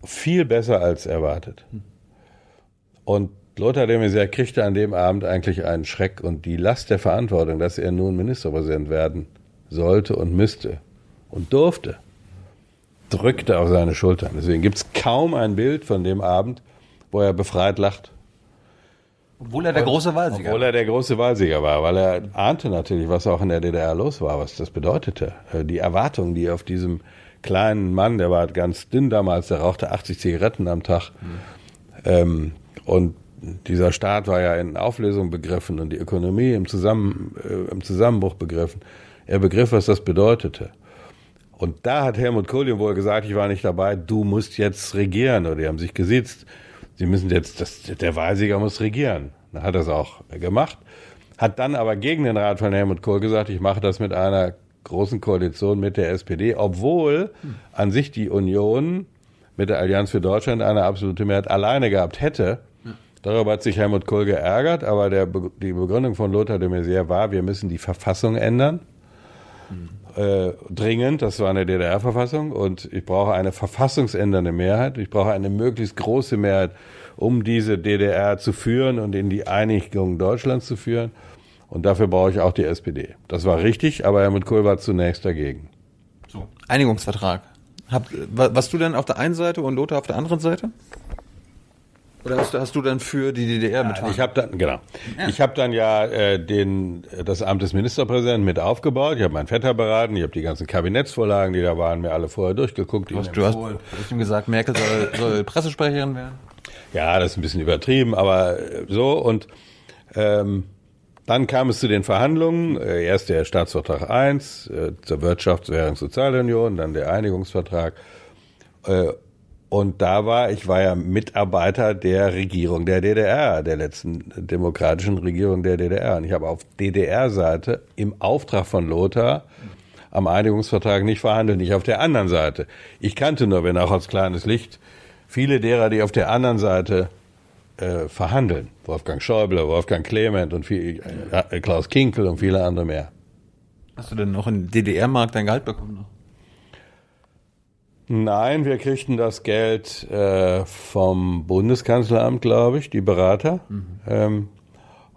Speaker 1: Viel besser als erwartet. Und Lothar de Maizière kriegte an dem Abend eigentlich einen Schreck und die Last der Verantwortung, dass er nun Ministerpräsident werden sollte und müsste und durfte, drückte auf seine Schultern. Deswegen gibt es kaum ein Bild von dem Abend, wo er befreit lacht.
Speaker 2: Obwohl er der große Wahlsieger
Speaker 1: Obwohl er der große Wahlsieger war, weil er ahnte natürlich, was auch in der DDR los war, was das bedeutete. Äh, die Erwartungen, die auf diesem kleinen Mann, der war ganz dünn damals, der rauchte 80 Zigaretten am Tag. Mhm. Ähm, und dieser Staat war ja in Auflösung begriffen und die Ökonomie im, Zusammen, äh, im Zusammenbruch begriffen. Er begriff, was das bedeutete. Und da hat Helmut Kohl ihm wohl gesagt, ich war nicht dabei, du musst jetzt regieren. Oder die haben sich gesitzt Sie müssen jetzt, das, der Wahlsieger muss regieren. Dann hat es auch gemacht. Hat dann aber gegen den Rat von Helmut Kohl gesagt, ich mache das mit einer großen Koalition mit der SPD, obwohl an sich die Union mit der Allianz für Deutschland eine absolute Mehrheit alleine gehabt hätte. Darüber hat sich Helmut Kohl geärgert, aber der, die Begründung von Lothar de Maizière war, wir müssen die Verfassung ändern. Äh, dringend, das war eine DDR-Verfassung und ich brauche eine verfassungsändernde Mehrheit. Ich brauche eine möglichst große Mehrheit, um diese DDR zu führen und in die Einigung Deutschlands zu führen. Und dafür brauche ich auch die SPD. Das war richtig, aber Helmut Kohl war zunächst dagegen.
Speaker 2: So. Einigungsvertrag. Habt, warst du denn auf der einen Seite und Lothar auf der anderen Seite? Oder hast du, hast du dann für die DDR
Speaker 1: mit? Ich habe dann genau. Ja. Ich habe dann ja äh, den das Amt des Ministerpräsidenten mit aufgebaut. Ich habe meinen Vetter beraten. Ich habe die ganzen Kabinettsvorlagen, die da waren, mir alle vorher durchgeguckt.
Speaker 2: Du hast, du hast, hast ihm gesagt, Merkel soll, soll Pressesprecherin werden?
Speaker 1: Ja, das ist ein bisschen übertrieben, aber äh, so und ähm, dann kam es zu den Verhandlungen. Äh, erst der Staatsvertrag 1 äh, zur Wirtschafts-, Währungs- Sozialunion, dann der Einigungsvertrag. Und da war, ich war ja Mitarbeiter der Regierung der DDR, der letzten demokratischen Regierung der DDR. Und ich habe auf DDR-Seite im Auftrag von Lothar am Einigungsvertrag nicht verhandelt, nicht auf der anderen Seite. Ich kannte nur, wenn auch als kleines Licht, viele derer, die auf der anderen Seite äh, verhandeln. Wolfgang Schäuble, Wolfgang Clement und viel, äh, Klaus Kinkel und viele andere mehr.
Speaker 2: Hast du denn noch im DDR-Markt dein Gehalt bekommen?
Speaker 1: Nein, wir kriegten das Geld äh, vom Bundeskanzleramt, glaube ich, die Berater. Mhm. Ähm,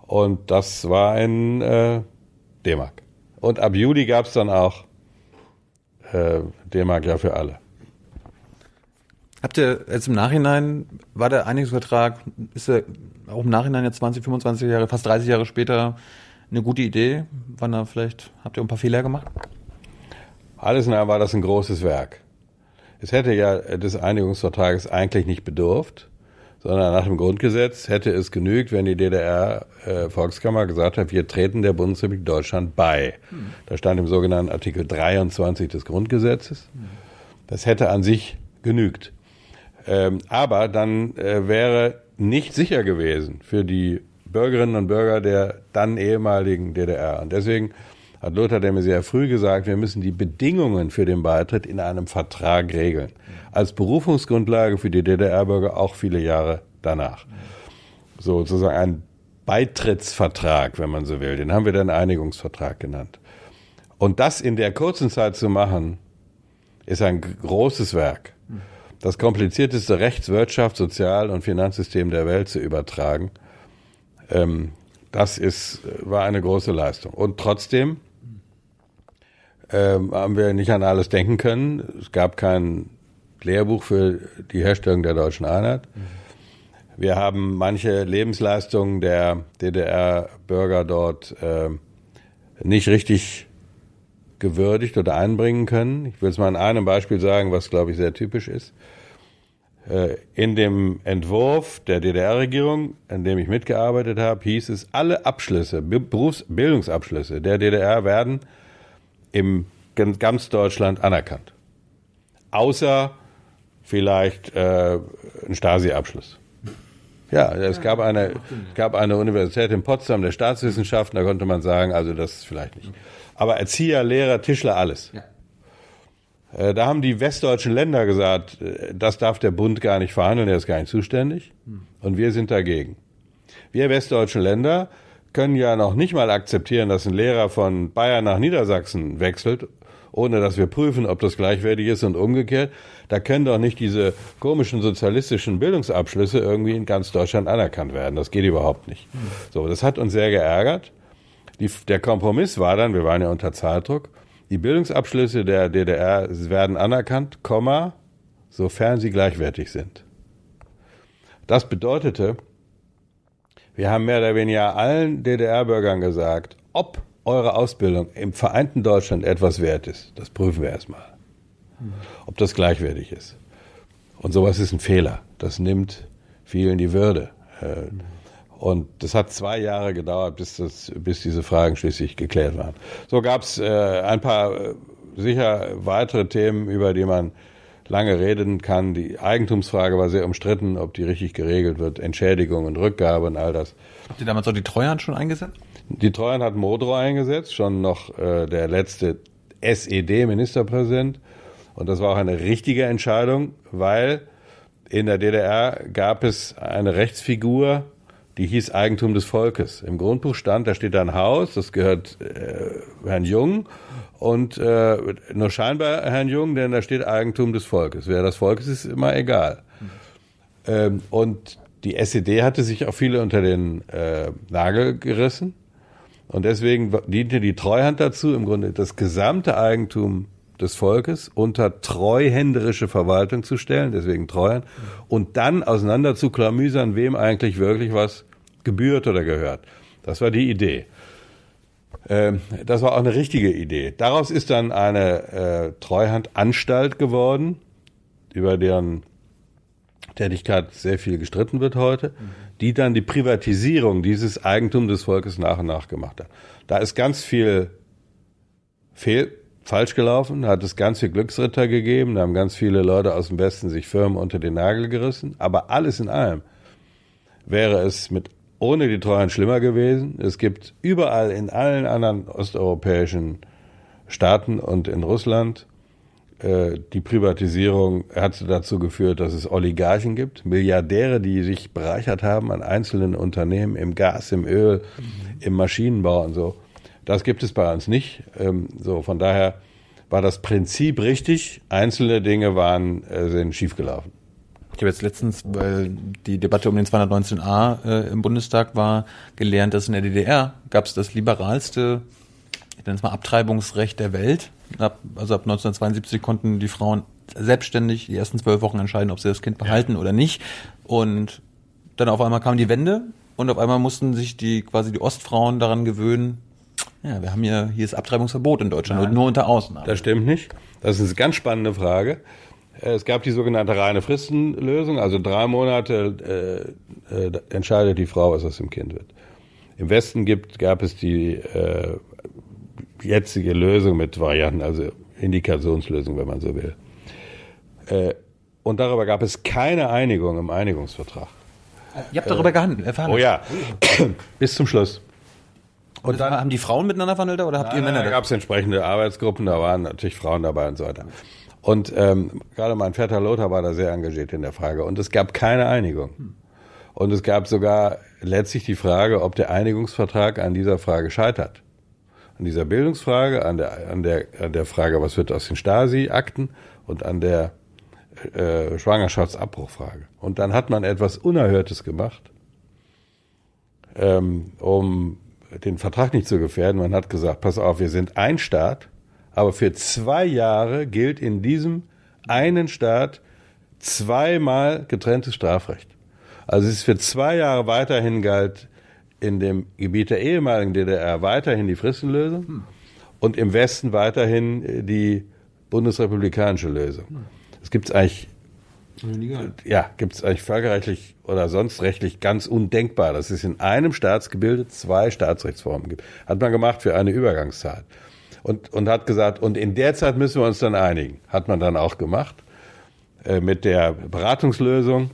Speaker 1: und das war in äh, D-Mark. Und ab Juli gab es dann auch äh, D-Mark ja für alle.
Speaker 2: Habt ihr jetzt im Nachhinein, war der Einigungsvertrag, ist er auch im Nachhinein jetzt 20, 25 Jahre, fast 30 Jahre später eine gute Idee? Wann da vielleicht, habt ihr ein paar Fehler gemacht?
Speaker 1: Alles in allem war das ein großes Werk. Es hätte ja des Einigungsvertrages eigentlich nicht bedurft, sondern nach dem Grundgesetz hätte es genügt, wenn die DDR-Volkskammer äh, gesagt hat, wir treten der Bundesrepublik Deutschland bei. Hm. Da stand im sogenannten Artikel 23 des Grundgesetzes. Das hätte an sich genügt. Ähm, aber dann äh, wäre nicht sicher gewesen für die Bürgerinnen und Bürger der dann ehemaligen DDR. Und deswegen hat Lothar de Maizière früh gesagt, wir müssen die Bedingungen für den Beitritt in einem Vertrag regeln. Als Berufungsgrundlage für die DDR-Bürger auch viele Jahre danach. So sozusagen ein Beitrittsvertrag, wenn man so will. Den haben wir dann Einigungsvertrag genannt. Und das in der kurzen Zeit zu machen, ist ein großes Werk. Das komplizierteste Rechts-, Wirtschafts-, Sozial- und Finanzsystem der Welt zu übertragen, ähm, das ist, war eine große Leistung. Und trotzdem ähm, haben wir nicht an alles denken können. Es gab kein Lehrbuch für die Herstellung der deutschen Einheit. Wir haben manche Lebensleistungen der DDR-Bürger dort äh, nicht richtig gewürdigt oder einbringen können. Ich will es mal an einem Beispiel sagen, was, glaube ich, sehr typisch ist. Äh, in dem Entwurf der DDR-Regierung, an dem ich mitgearbeitet habe, hieß es, alle Abschlüsse, Berufsbildungsabschlüsse der DDR werden im ganz Deutschland anerkannt. Außer vielleicht äh, ein Stasi-Abschluss. Ja, es gab eine, gab eine Universität in Potsdam der Staatswissenschaften, da konnte man sagen, also das ist vielleicht nicht. Aber Erzieher, Lehrer, Tischler, alles. Äh, Da haben die westdeutschen Länder gesagt, äh, das darf der Bund gar nicht verhandeln, der ist gar nicht zuständig. Und wir sind dagegen. Wir westdeutschen Länder können ja noch nicht mal akzeptieren, dass ein Lehrer von Bayern nach Niedersachsen wechselt, ohne dass wir prüfen, ob das gleichwertig ist und umgekehrt. Da können doch nicht diese komischen sozialistischen Bildungsabschlüsse irgendwie in ganz Deutschland anerkannt werden. Das geht überhaupt nicht. So, das hat uns sehr geärgert. Die, der Kompromiss war dann, wir waren ja unter Zeitdruck, die Bildungsabschlüsse der DDR werden anerkannt, Komma, sofern sie gleichwertig sind. Das bedeutete, wir haben mehr oder weniger allen DDR-Bürgern gesagt, ob eure Ausbildung im vereinten Deutschland etwas wert ist. Das prüfen wir erstmal. Ob das gleichwertig ist. Und sowas ist ein Fehler. Das nimmt vielen die Würde. Äh, Und das hat zwei Jahre gedauert, bis, das, bis diese Fragen schließlich geklärt waren. So gab es äh, ein paar äh, sicher weitere Themen, über die man lange reden kann. Die Eigentumsfrage war sehr umstritten, ob die richtig geregelt wird. Entschädigung und Rückgabe und all das.
Speaker 2: Habt ihr damals auch die Treuhand schon eingesetzt?
Speaker 1: Die Treuhand hat Modrow eingesetzt, schon noch äh, der letzte SED-Ministerpräsident. Und das war auch eine richtige Entscheidung, weil in der DDR gab es eine Rechtsfigur, die hieß Eigentum des Volkes. Im Grundbuch stand, da steht ein Haus, das gehört äh, Herrn Jung und äh, nur scheinbar Herrn Jung, denn da steht Eigentum des Volkes. Wer das Volk ist, ist immer egal. Ähm, und die SED hatte sich auch viele unter den äh, Nagel gerissen. Und deswegen diente die Treuhand dazu, im Grunde das gesamte Eigentum des Volkes unter treuhänderische Verwaltung zu stellen, deswegen Treuhand, und dann auseinander zu klamüsern, wem eigentlich wirklich was gebührt oder gehört. Das war die Idee. Ähm, das war auch eine richtige Idee. Daraus ist dann eine äh, Treuhandanstalt geworden, über deren Tätigkeit sehr viel gestritten wird heute, die dann die Privatisierung dieses Eigentums des Volkes nach und nach gemacht hat. Da ist ganz viel fehl, falsch gelaufen, da hat es ganz viel Glücksritter gegeben, da haben ganz viele Leute aus dem Westen sich Firmen unter den Nagel gerissen, aber alles in allem wäre es mit ohne die Treuhand schlimmer gewesen. Es gibt überall in allen anderen osteuropäischen Staaten und in Russland äh, die Privatisierung hat dazu geführt, dass es Oligarchen gibt, Milliardäre, die sich bereichert haben an einzelnen Unternehmen im Gas, im Öl, im Maschinenbau und so. Das gibt es bei uns nicht. Ähm, so von daher war das Prinzip richtig. Einzelne Dinge waren äh, sind schiefgelaufen.
Speaker 2: Ich habe jetzt letztens, weil die Debatte um den 219a äh, im Bundestag war, gelernt, dass in der DDR gab es das liberalste, ich nenne es mal Abtreibungsrecht der Welt. Ab, also ab 1972 konnten die Frauen selbstständig die ersten zwölf Wochen entscheiden, ob sie das Kind behalten oder nicht. Und dann auf einmal kam die Wende und auf einmal mussten sich die quasi die Ostfrauen daran gewöhnen. Ja, wir haben hier hier ist Abtreibungsverbot in Deutschland und nur unter Ausnahmen.
Speaker 1: Das stimmt nicht. Das ist eine ganz spannende Frage. Es gab die sogenannte reine Fristenlösung, also drei Monate äh, äh, entscheidet die Frau, was aus dem Kind wird. Im Westen gibt, gab es die äh, jetzige Lösung mit Varianten, also Indikationslösung, wenn man so will. Äh, und darüber gab es keine Einigung im Einigungsvertrag.
Speaker 2: Ihr habt darüber gehandelt, äh,
Speaker 1: Oh ja, bis zum Schluss.
Speaker 2: Und dann haben die Frauen miteinander verhandelt oder habt ihr Männer?
Speaker 1: Da gab es entsprechende Arbeitsgruppen, da waren natürlich Frauen dabei und so weiter. Und ähm, gerade mein Vetter Lothar war da sehr engagiert in der Frage. Und es gab keine Einigung. Und es gab sogar letztlich die Frage, ob der Einigungsvertrag an dieser Frage scheitert. An dieser Bildungsfrage, an der, an der, an der Frage, was wird aus den Stasi-Akten und an der äh, Schwangerschaftsabbruchfrage. Und dann hat man etwas Unerhörtes gemacht, ähm, um den Vertrag nicht zu gefährden. Man hat gesagt, pass auf, wir sind ein Staat, aber für zwei Jahre gilt in diesem einen Staat zweimal getrenntes Strafrecht. Also es ist für zwei Jahre weiterhin galt in dem Gebiet der ehemaligen DDR weiterhin die Fristenlösung hm. und im Westen weiterhin die bundesrepublikanische Lösung. Es gibt eigentlich ja, gibt es eigentlich völkerrechtlich oder sonst rechtlich ganz undenkbar, dass es in einem Staatsgebilde zwei Staatsrechtsformen gibt. Hat man gemacht für eine Übergangszeit. Und, und hat gesagt, und in der Zeit müssen wir uns dann einigen. Hat man dann auch gemacht. Äh, mit der Beratungslösung.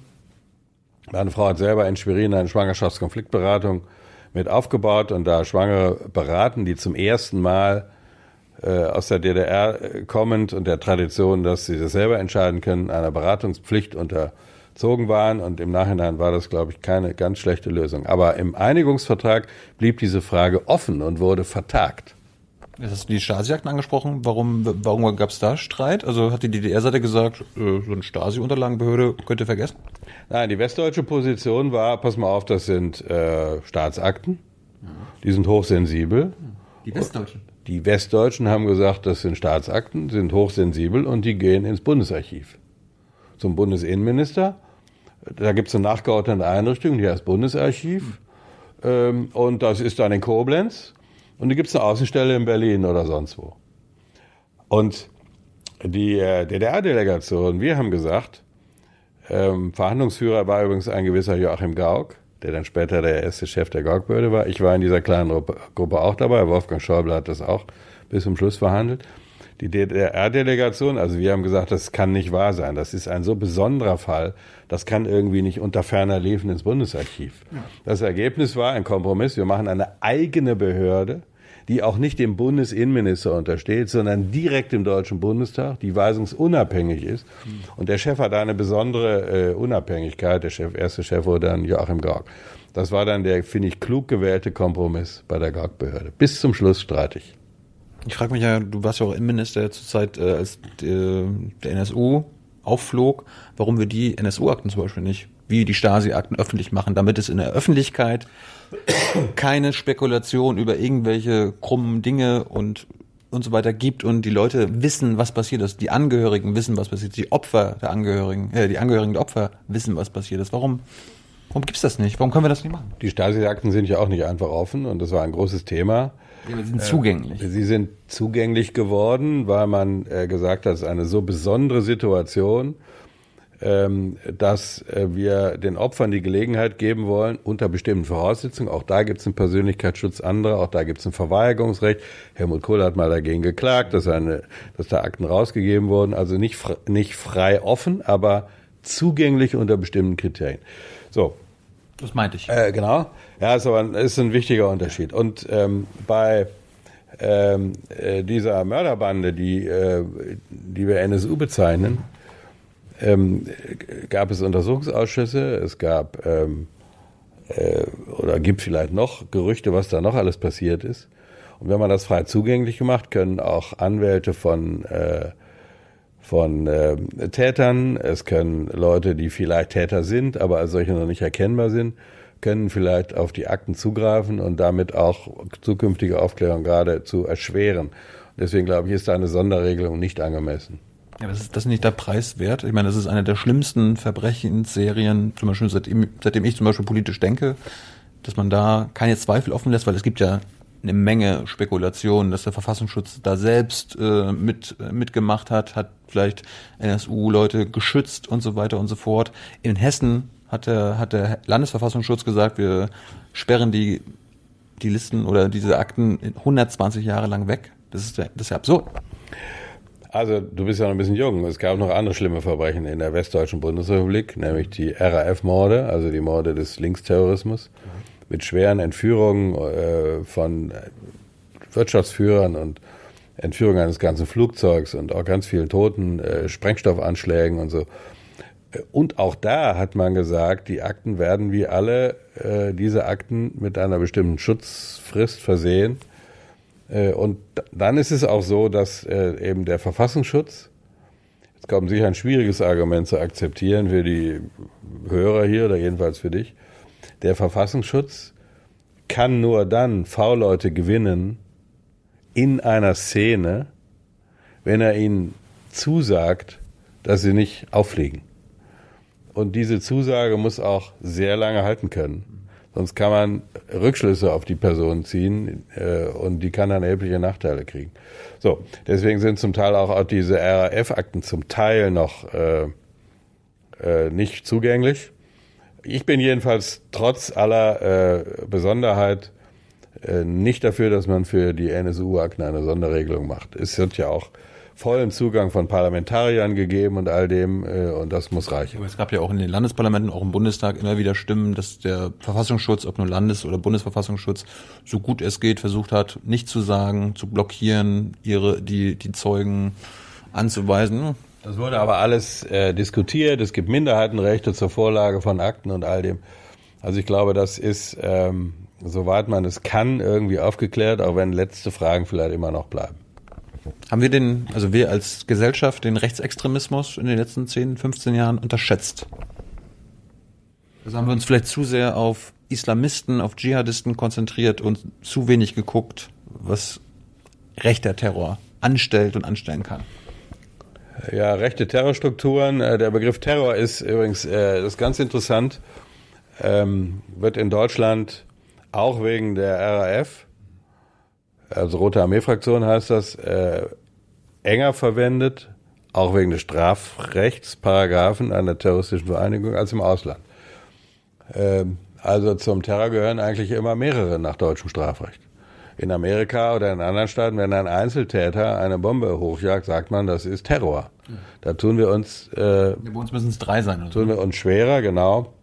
Speaker 1: Meine Frau hat selber in Schwerin eine Schwangerschaftskonfliktberatung mit aufgebaut und da Schwangere beraten, die zum ersten Mal äh, aus der DDR kommend und der Tradition, dass sie das selber entscheiden können, einer Beratungspflicht unterzogen waren. Und im Nachhinein war das, glaube ich, keine ganz schlechte Lösung. Aber im Einigungsvertrag blieb diese Frage offen und wurde vertagt.
Speaker 2: Jetzt hast du die Stasi-Akten angesprochen. Warum, warum gab es da Streit? Also hat die DDR-Seite gesagt, äh, so eine Stasi-Unterlagenbehörde könnt ihr vergessen?
Speaker 1: Nein, die westdeutsche Position war, pass mal auf, das sind äh, Staatsakten. Die sind hochsensibel.
Speaker 2: Die Westdeutschen?
Speaker 1: Die Westdeutschen haben gesagt, das sind Staatsakten, sind hochsensibel und die gehen ins Bundesarchiv. Zum Bundesinnenminister. Da gibt es eine nachgeordnete Einrichtung, die heißt Bundesarchiv. Ähm, und das ist dann in Koblenz. Und da gibt es eine Außenstelle in Berlin oder sonst wo. Und die äh, DDR-Delegation, wir haben gesagt, ähm, Verhandlungsführer war übrigens ein gewisser Joachim Gauck, der dann später der erste Chef der Gauck-Behörde war. Ich war in dieser kleinen Gruppe auch dabei. Wolfgang Schäuble hat das auch bis zum Schluss verhandelt. Die DDR-Delegation, also wir haben gesagt, das kann nicht wahr sein. Das ist ein so besonderer Fall. Das kann irgendwie nicht unter ferner Liefen ins Bundesarchiv. Das Ergebnis war ein Kompromiss. Wir machen eine eigene Behörde, die auch nicht dem Bundesinnenminister untersteht, sondern direkt im Deutschen Bundestag, die weisungsunabhängig ist. Und der Chef hat eine besondere äh, Unabhängigkeit. Der Chef, erste Chef wurde dann Joachim Gauck. Das war dann der, finde ich, klug gewählte Kompromiss bei der Gauck-Behörde. Bis zum Schluss streitig.
Speaker 2: Ich frage mich ja, du warst ja auch Innenminister zur Zeit, äh, als äh, der NSU aufflog, warum wir die NSU-Akten zum Beispiel nicht, wie die Stasi-Akten öffentlich machen, damit es in der Öffentlichkeit keine Spekulation über irgendwelche krummen Dinge und und so weiter gibt und die Leute wissen, was passiert ist, die Angehörigen wissen, was passiert ist, die Opfer der Angehörigen, äh, die Angehörigen der Opfer wissen, was passiert ist. Warum, warum gibt's das nicht? Warum können wir das nicht machen?
Speaker 1: Die Stasi-Akten sind ja auch nicht einfach offen und das war ein großes Thema.
Speaker 2: Ja, sie sind zugänglich.
Speaker 1: Sie sind zugänglich geworden, weil man äh, gesagt hat, es ist eine so besondere Situation, ähm, dass äh, wir den Opfern die Gelegenheit geben wollen, unter bestimmten Voraussetzungen. Auch da gibt es einen Persönlichkeitsschutz anderer, auch da gibt es ein Verweigerungsrecht. Helmut Kohl hat mal dagegen geklagt, dass, eine, dass da Akten rausgegeben wurden. Also nicht, nicht frei offen, aber zugänglich unter bestimmten Kriterien. So.
Speaker 2: Das meinte ich.
Speaker 1: Äh, genau. Ja, ist aber ein, ist ein wichtiger Unterschied. Und ähm, bei ähm, äh, dieser Mörderbande, die, äh, die wir NSU bezeichnen, ähm, gab es Untersuchungsausschüsse, es gab ähm, äh, oder gibt vielleicht noch Gerüchte, was da noch alles passiert ist. Und wenn man das frei zugänglich macht, können auch Anwälte von äh, von äh, Tätern, es können Leute, die vielleicht Täter sind, aber als solche noch nicht erkennbar sind, können vielleicht auf die Akten zugreifen und damit auch zukünftige Aufklärung gerade zu erschweren. Deswegen glaube ich, ist da eine Sonderregelung nicht angemessen.
Speaker 2: Ja, das ist das nicht der Preis wert? Ich meine, das ist eine der schlimmsten Verbrechensserien, zum Beispiel seitdem, seitdem ich zum Beispiel politisch denke, dass man da keine Zweifel offen lässt, weil es gibt ja eine Menge Spekulationen, dass der Verfassungsschutz da selbst äh, mit äh, mitgemacht hat, hat vielleicht NSU-Leute geschützt und so weiter und so fort. In Hessen hat der, hat der Landesverfassungsschutz gesagt, wir sperren die, die Listen oder diese Akten 120 Jahre lang weg. Das ist, das ist ja absurd.
Speaker 1: Also, du bist ja noch ein bisschen jung. Es gab noch andere schlimme Verbrechen in der Westdeutschen Bundesrepublik, nämlich die RAF-Morde, also die Morde des Linksterrorismus, mit schweren Entführungen äh, von Wirtschaftsführern und Entführung eines ganzen Flugzeugs und auch ganz vielen Toten, äh, Sprengstoffanschlägen und so. Und auch da hat man gesagt, die Akten werden wie alle äh, diese Akten mit einer bestimmten Schutzfrist versehen. Äh, und dann ist es auch so, dass äh, eben der Verfassungsschutz, jetzt kommt sicher ein schwieriges Argument zu akzeptieren für die Hörer hier oder jedenfalls für dich, der Verfassungsschutz kann nur dann V-Leute gewinnen in einer Szene, wenn er ihnen zusagt, dass sie nicht auffliegen. Und diese Zusage muss auch sehr lange halten können. Sonst kann man Rückschlüsse auf die Person ziehen äh, und die kann dann erhebliche Nachteile kriegen. So, deswegen sind zum Teil auch, auch diese RAF-Akten zum Teil noch äh, äh, nicht zugänglich. Ich bin jedenfalls trotz aller äh, Besonderheit äh, nicht dafür, dass man für die NSU-Akten eine Sonderregelung macht. Es wird ja auch vollen Zugang von Parlamentariern gegeben und all dem äh, und das muss reichen.
Speaker 2: Aber es gab ja auch in den Landesparlamenten, auch im Bundestag immer wieder Stimmen, dass der Verfassungsschutz, ob nur Landes- oder Bundesverfassungsschutz, so gut es geht, versucht hat, nicht zu sagen, zu blockieren, ihre die die Zeugen anzuweisen.
Speaker 1: Das wurde aber alles äh, diskutiert. Es gibt Minderheitenrechte zur Vorlage von Akten und all dem. Also ich glaube, das ist, ähm, soweit man es kann, irgendwie aufgeklärt, auch wenn letzte Fragen vielleicht immer noch bleiben.
Speaker 2: Haben wir den, also wir als Gesellschaft, den Rechtsextremismus in den letzten 10, 15 Jahren unterschätzt? Also haben wir uns vielleicht zu sehr auf Islamisten, auf Dschihadisten konzentriert und zu wenig geguckt, was rechter Terror anstellt und anstellen kann.
Speaker 1: Ja, rechte Terrorstrukturen. äh, Der Begriff Terror ist übrigens, äh, das ist ganz interessant, ähm, wird in Deutschland auch wegen der RAF, also Rote Armee-Fraktion heißt das, äh, enger verwendet, auch wegen des Strafrechtsparagraphen einer terroristischen Vereinigung als im Ausland. Ähm, Also zum Terror gehören eigentlich immer mehrere nach deutschem Strafrecht. In Amerika oder in anderen Staaten, wenn ein Einzeltäter eine Bombe hochjagt, sagt man, das ist Terror. Da tun wir uns, äh,
Speaker 2: Bei uns müssen es drei sein. Oder so.
Speaker 1: tun wir uns schwerer, genau.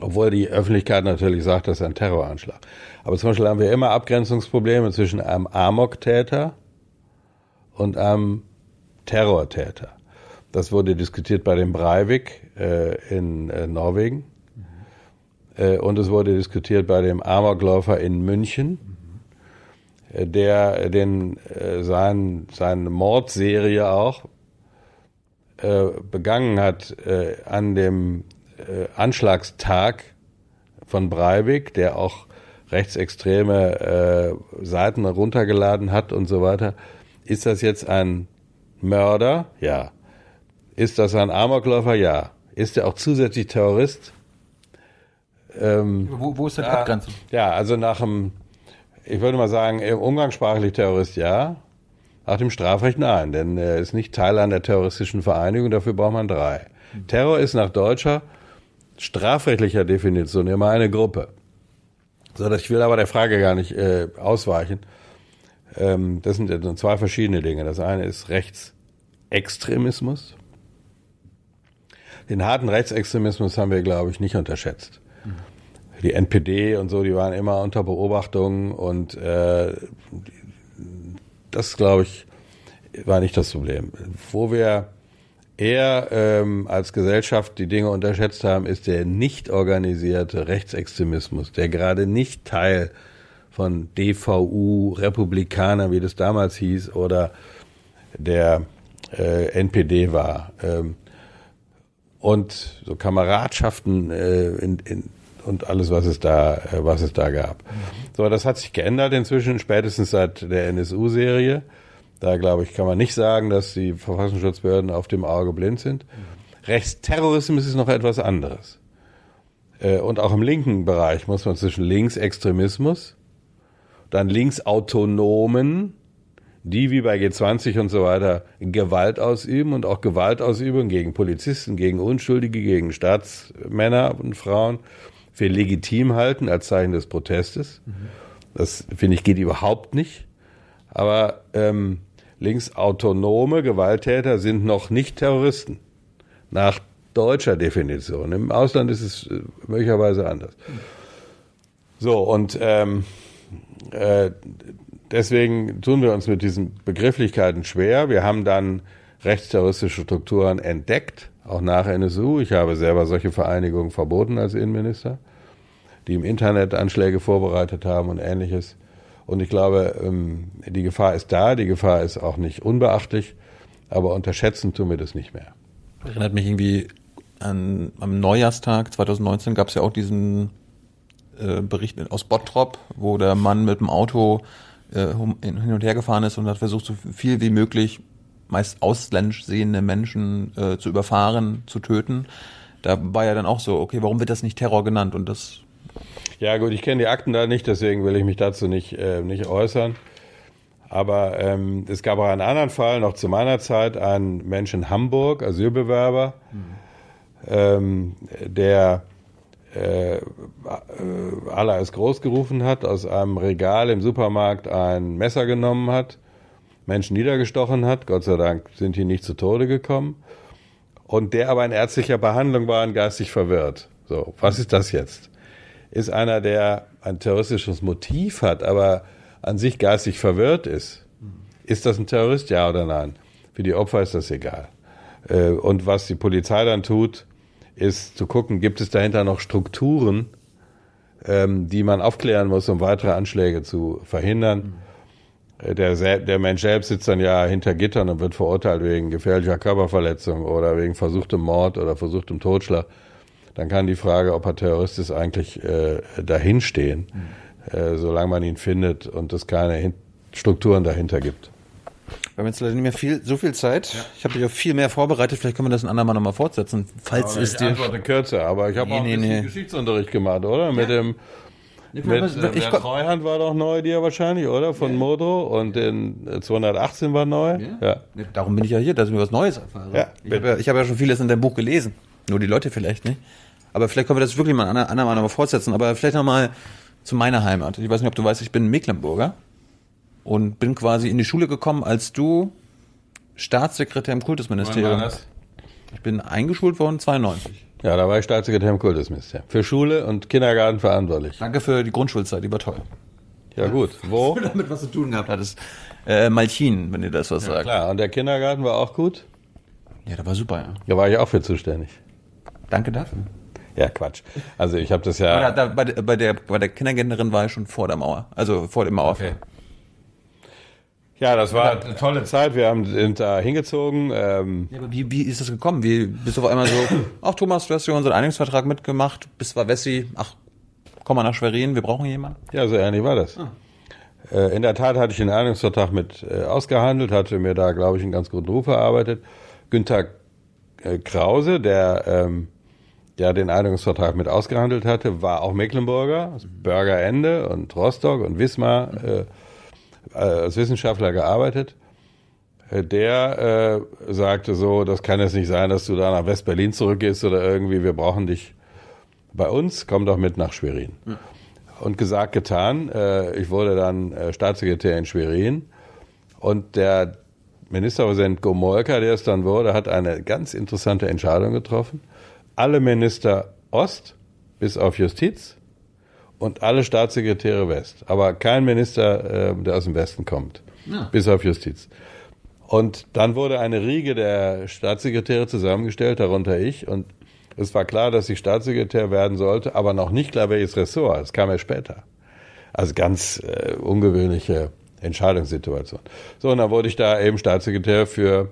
Speaker 1: Obwohl die Öffentlichkeit natürlich sagt, das ist ein Terroranschlag. Aber zum Beispiel haben wir immer Abgrenzungsprobleme zwischen einem Amok-Täter und einem Terrortäter. Das wurde diskutiert bei dem Breivik äh, in äh, Norwegen. Äh, und es wurde diskutiert bei dem Amokläufer in München, äh, der den, äh, sein, seine Mordserie auch begangen hat an dem äh, Anschlagstag von Breivik, der auch rechtsextreme äh, Seiten runtergeladen hat und so weiter. Ist das jetzt ein Mörder? Ja. Ist das ein Amokläufer? Ja. Ist er auch zusätzlich Terrorist? Ähm,
Speaker 2: Wo, wo ist die
Speaker 1: ja,
Speaker 2: Abgrenzung?
Speaker 1: Ja, also nach dem, ich würde mal sagen, im umgangssprachlich Terrorist ja, nach dem Strafrecht nein, denn er ist nicht Teil einer terroristischen Vereinigung, dafür braucht man drei. Terror ist nach deutscher strafrechtlicher Definition immer eine Gruppe. So, ich will aber der Frage gar nicht äh, ausweichen. Ähm, das sind ja zwei verschiedene Dinge. Das eine ist Rechtsextremismus. Den harten Rechtsextremismus haben wir, glaube ich, nicht unterschätzt. Die NPD und so, die waren immer unter Beobachtung und äh, das, glaube ich, war nicht das Problem. Wo wir eher ähm, als Gesellschaft die Dinge unterschätzt haben, ist der nicht organisierte Rechtsextremismus, der gerade nicht Teil von DVU, Republikaner, wie das damals hieß, oder der äh, NPD war. Ähm, und so Kameradschaften äh, in, in, und alles, was es da, äh, was es da gab. So, das hat sich geändert inzwischen, spätestens seit der NSU-Serie. Da glaube ich, kann man nicht sagen, dass die Verfassungsschutzbehörden auf dem Auge blind sind. Rechtsterrorismus ist noch etwas anderes. Äh, Und auch im linken Bereich muss man zwischen Linksextremismus, dann Linksautonomen, die wie bei G20 und so weiter Gewalt ausüben und auch Gewaltausübung gegen Polizisten, gegen Unschuldige, gegen Staatsmänner und Frauen für legitim halten als Zeichen des Protestes. Das finde ich geht überhaupt nicht. Aber ähm, linksautonome Gewalttäter sind noch nicht Terroristen. Nach deutscher Definition. Im Ausland ist es äh, möglicherweise anders. So, und ähm, äh, deswegen tun wir uns mit diesen Begrifflichkeiten schwer. Wir haben dann rechtsterroristische Strukturen entdeckt, auch nach NSU. Ich habe selber solche Vereinigungen verboten als Innenminister, die im Internet Anschläge vorbereitet haben und ähnliches. Und ich glaube, ähm, die Gefahr ist da, die Gefahr ist auch nicht unbeachtlich, aber unterschätzen tun wir das nicht mehr.
Speaker 2: Erinnert mich irgendwie an, am Neujahrstag 2019 gab es ja auch diesen äh, Bericht aus Bottrop, wo der Mann mit dem Auto äh, hin und her gefahren ist und hat versucht, so viel wie möglich meist ausländisch sehende Menschen äh, zu überfahren, zu töten. Da war ja dann auch so, okay, warum wird das nicht Terror genannt? Und das
Speaker 1: ja gut, ich kenne die Akten da nicht, deswegen will ich mich dazu nicht, äh, nicht äußern. Aber ähm, es gab auch einen anderen Fall, noch zu meiner Zeit, einen Mensch in Hamburg, Asylbewerber, mhm. ähm, der äh, Allah ist groß gerufen hat, aus einem Regal im Supermarkt ein Messer genommen hat, Menschen niedergestochen hat. Gott sei Dank sind die nicht zu Tode gekommen. Und der aber in ärztlicher Behandlung war und geistig verwirrt. So, was ist das jetzt? Ist einer, der ein terroristisches Motiv hat, aber an sich geistig verwirrt ist. Ist das ein Terrorist, ja oder nein? Für die Opfer ist das egal. Äh, und was die Polizei dann tut, ist zu gucken, gibt es dahinter noch Strukturen, ähm, die man aufklären muss, um weitere Anschläge zu verhindern. Äh, der, der Mensch selbst sitzt dann ja hinter Gittern und wird verurteilt wegen gefährlicher Körperverletzung oder wegen versuchtem Mord oder versuchtem Totschlag dann kann die Frage, ob er Terrorist ist, eigentlich äh, dahinstehen, mhm. äh, solange man ihn findet und es keine Hin Strukturen dahinter gibt.
Speaker 2: Wir haben jetzt leider nicht mehr viel, so viel Zeit. Ja. Ich habe dich auch viel mehr vorbereitet. Vielleicht können wir das ein andermal nochmal fortsetzen, falls
Speaker 1: aber
Speaker 2: es
Speaker 1: ich dir. antworte kürzer, aber ich habe nee, auch ein nee, nee. Geschichtsunterricht gemacht, oder? Ja. Mit dem. Mit, äh, der Treuhand war doch neu dir wahrscheinlich, oder? Von ja. Modro und den 218 war neu.
Speaker 2: Ja. ja. Darum bin ich ja hier, dass ich mir was Neues erfahre. Ja, ich habe ja, hab ja schon vieles in deinem Buch gelesen. Nur die Leute vielleicht nicht. Aber vielleicht können wir das wirklich mal an andermal nochmal fortsetzen. Aber vielleicht nochmal zu meiner Heimat. Ich weiß nicht, ob du weißt, ich bin Mecklenburger und bin quasi in die Schule gekommen, als du Staatssekretär im Kultusministerium. Wann war das? Ich bin eingeschult worden 92.
Speaker 1: Ja, da war ich Staatssekretär im Kultusministerium. Für Schule und Kindergarten verantwortlich.
Speaker 2: Danke für die Grundschulzeit, die war toll.
Speaker 1: Ja, gut. Wo?
Speaker 2: damit was zu tun gehabt hattest. Äh, Malchin, wenn dir das was
Speaker 1: ja,
Speaker 2: sagt.
Speaker 1: Klar, und der Kindergarten war auch gut?
Speaker 2: Ja, der war super, ja.
Speaker 1: Da war ich auch für zuständig.
Speaker 2: Danke dafür.
Speaker 1: Ja, Quatsch. Also ich habe das ja.
Speaker 2: Da, da, bei, bei, der, bei der Kindergärtnerin war ich schon vor der Mauer. Also vor dem Mauerfall. Okay.
Speaker 1: Ja, das war eine tolle Zeit. Wir haben, sind da hingezogen. Ähm
Speaker 2: ja, aber wie, wie ist das gekommen? Wie bist du auf einmal so, ach Thomas, du hast ja unseren Einigungsvertrag mitgemacht, bist war Wessi, ach, komm mal nach Schwerin, wir brauchen jemanden.
Speaker 1: Ja, so ähnlich war das. Ah. Äh, in der Tat hatte ich den Einigungsvertrag mit äh, ausgehandelt, hatte mir da, glaube ich, einen ganz guten Ruf erarbeitet. Günther äh, Krause, der ähm, der den Einigungsvertrag mit ausgehandelt hatte, war auch Mecklenburger, Bürgerende und Rostock und Wismar äh, als Wissenschaftler gearbeitet. Äh, der äh, sagte so, das kann jetzt nicht sein, dass du da nach West-Berlin zurückgehst oder irgendwie, wir brauchen dich bei uns, komm doch mit nach Schwerin. Ja. Und gesagt, getan. Äh, ich wurde dann äh, Staatssekretär in Schwerin und der Ministerpräsident Gomolka, der es dann wurde, hat eine ganz interessante Entscheidung getroffen alle Minister Ost bis auf Justiz und alle Staatssekretäre West. Aber kein Minister, äh, der aus dem Westen kommt, ja. bis auf Justiz. Und dann wurde eine Riege der Staatssekretäre zusammengestellt, darunter ich. Und es war klar, dass ich Staatssekretär werden sollte, aber noch nicht klar, welches Ressort. Das kam ja später. Also ganz äh, ungewöhnliche Entscheidungssituation. So, und dann wurde ich da eben Staatssekretär für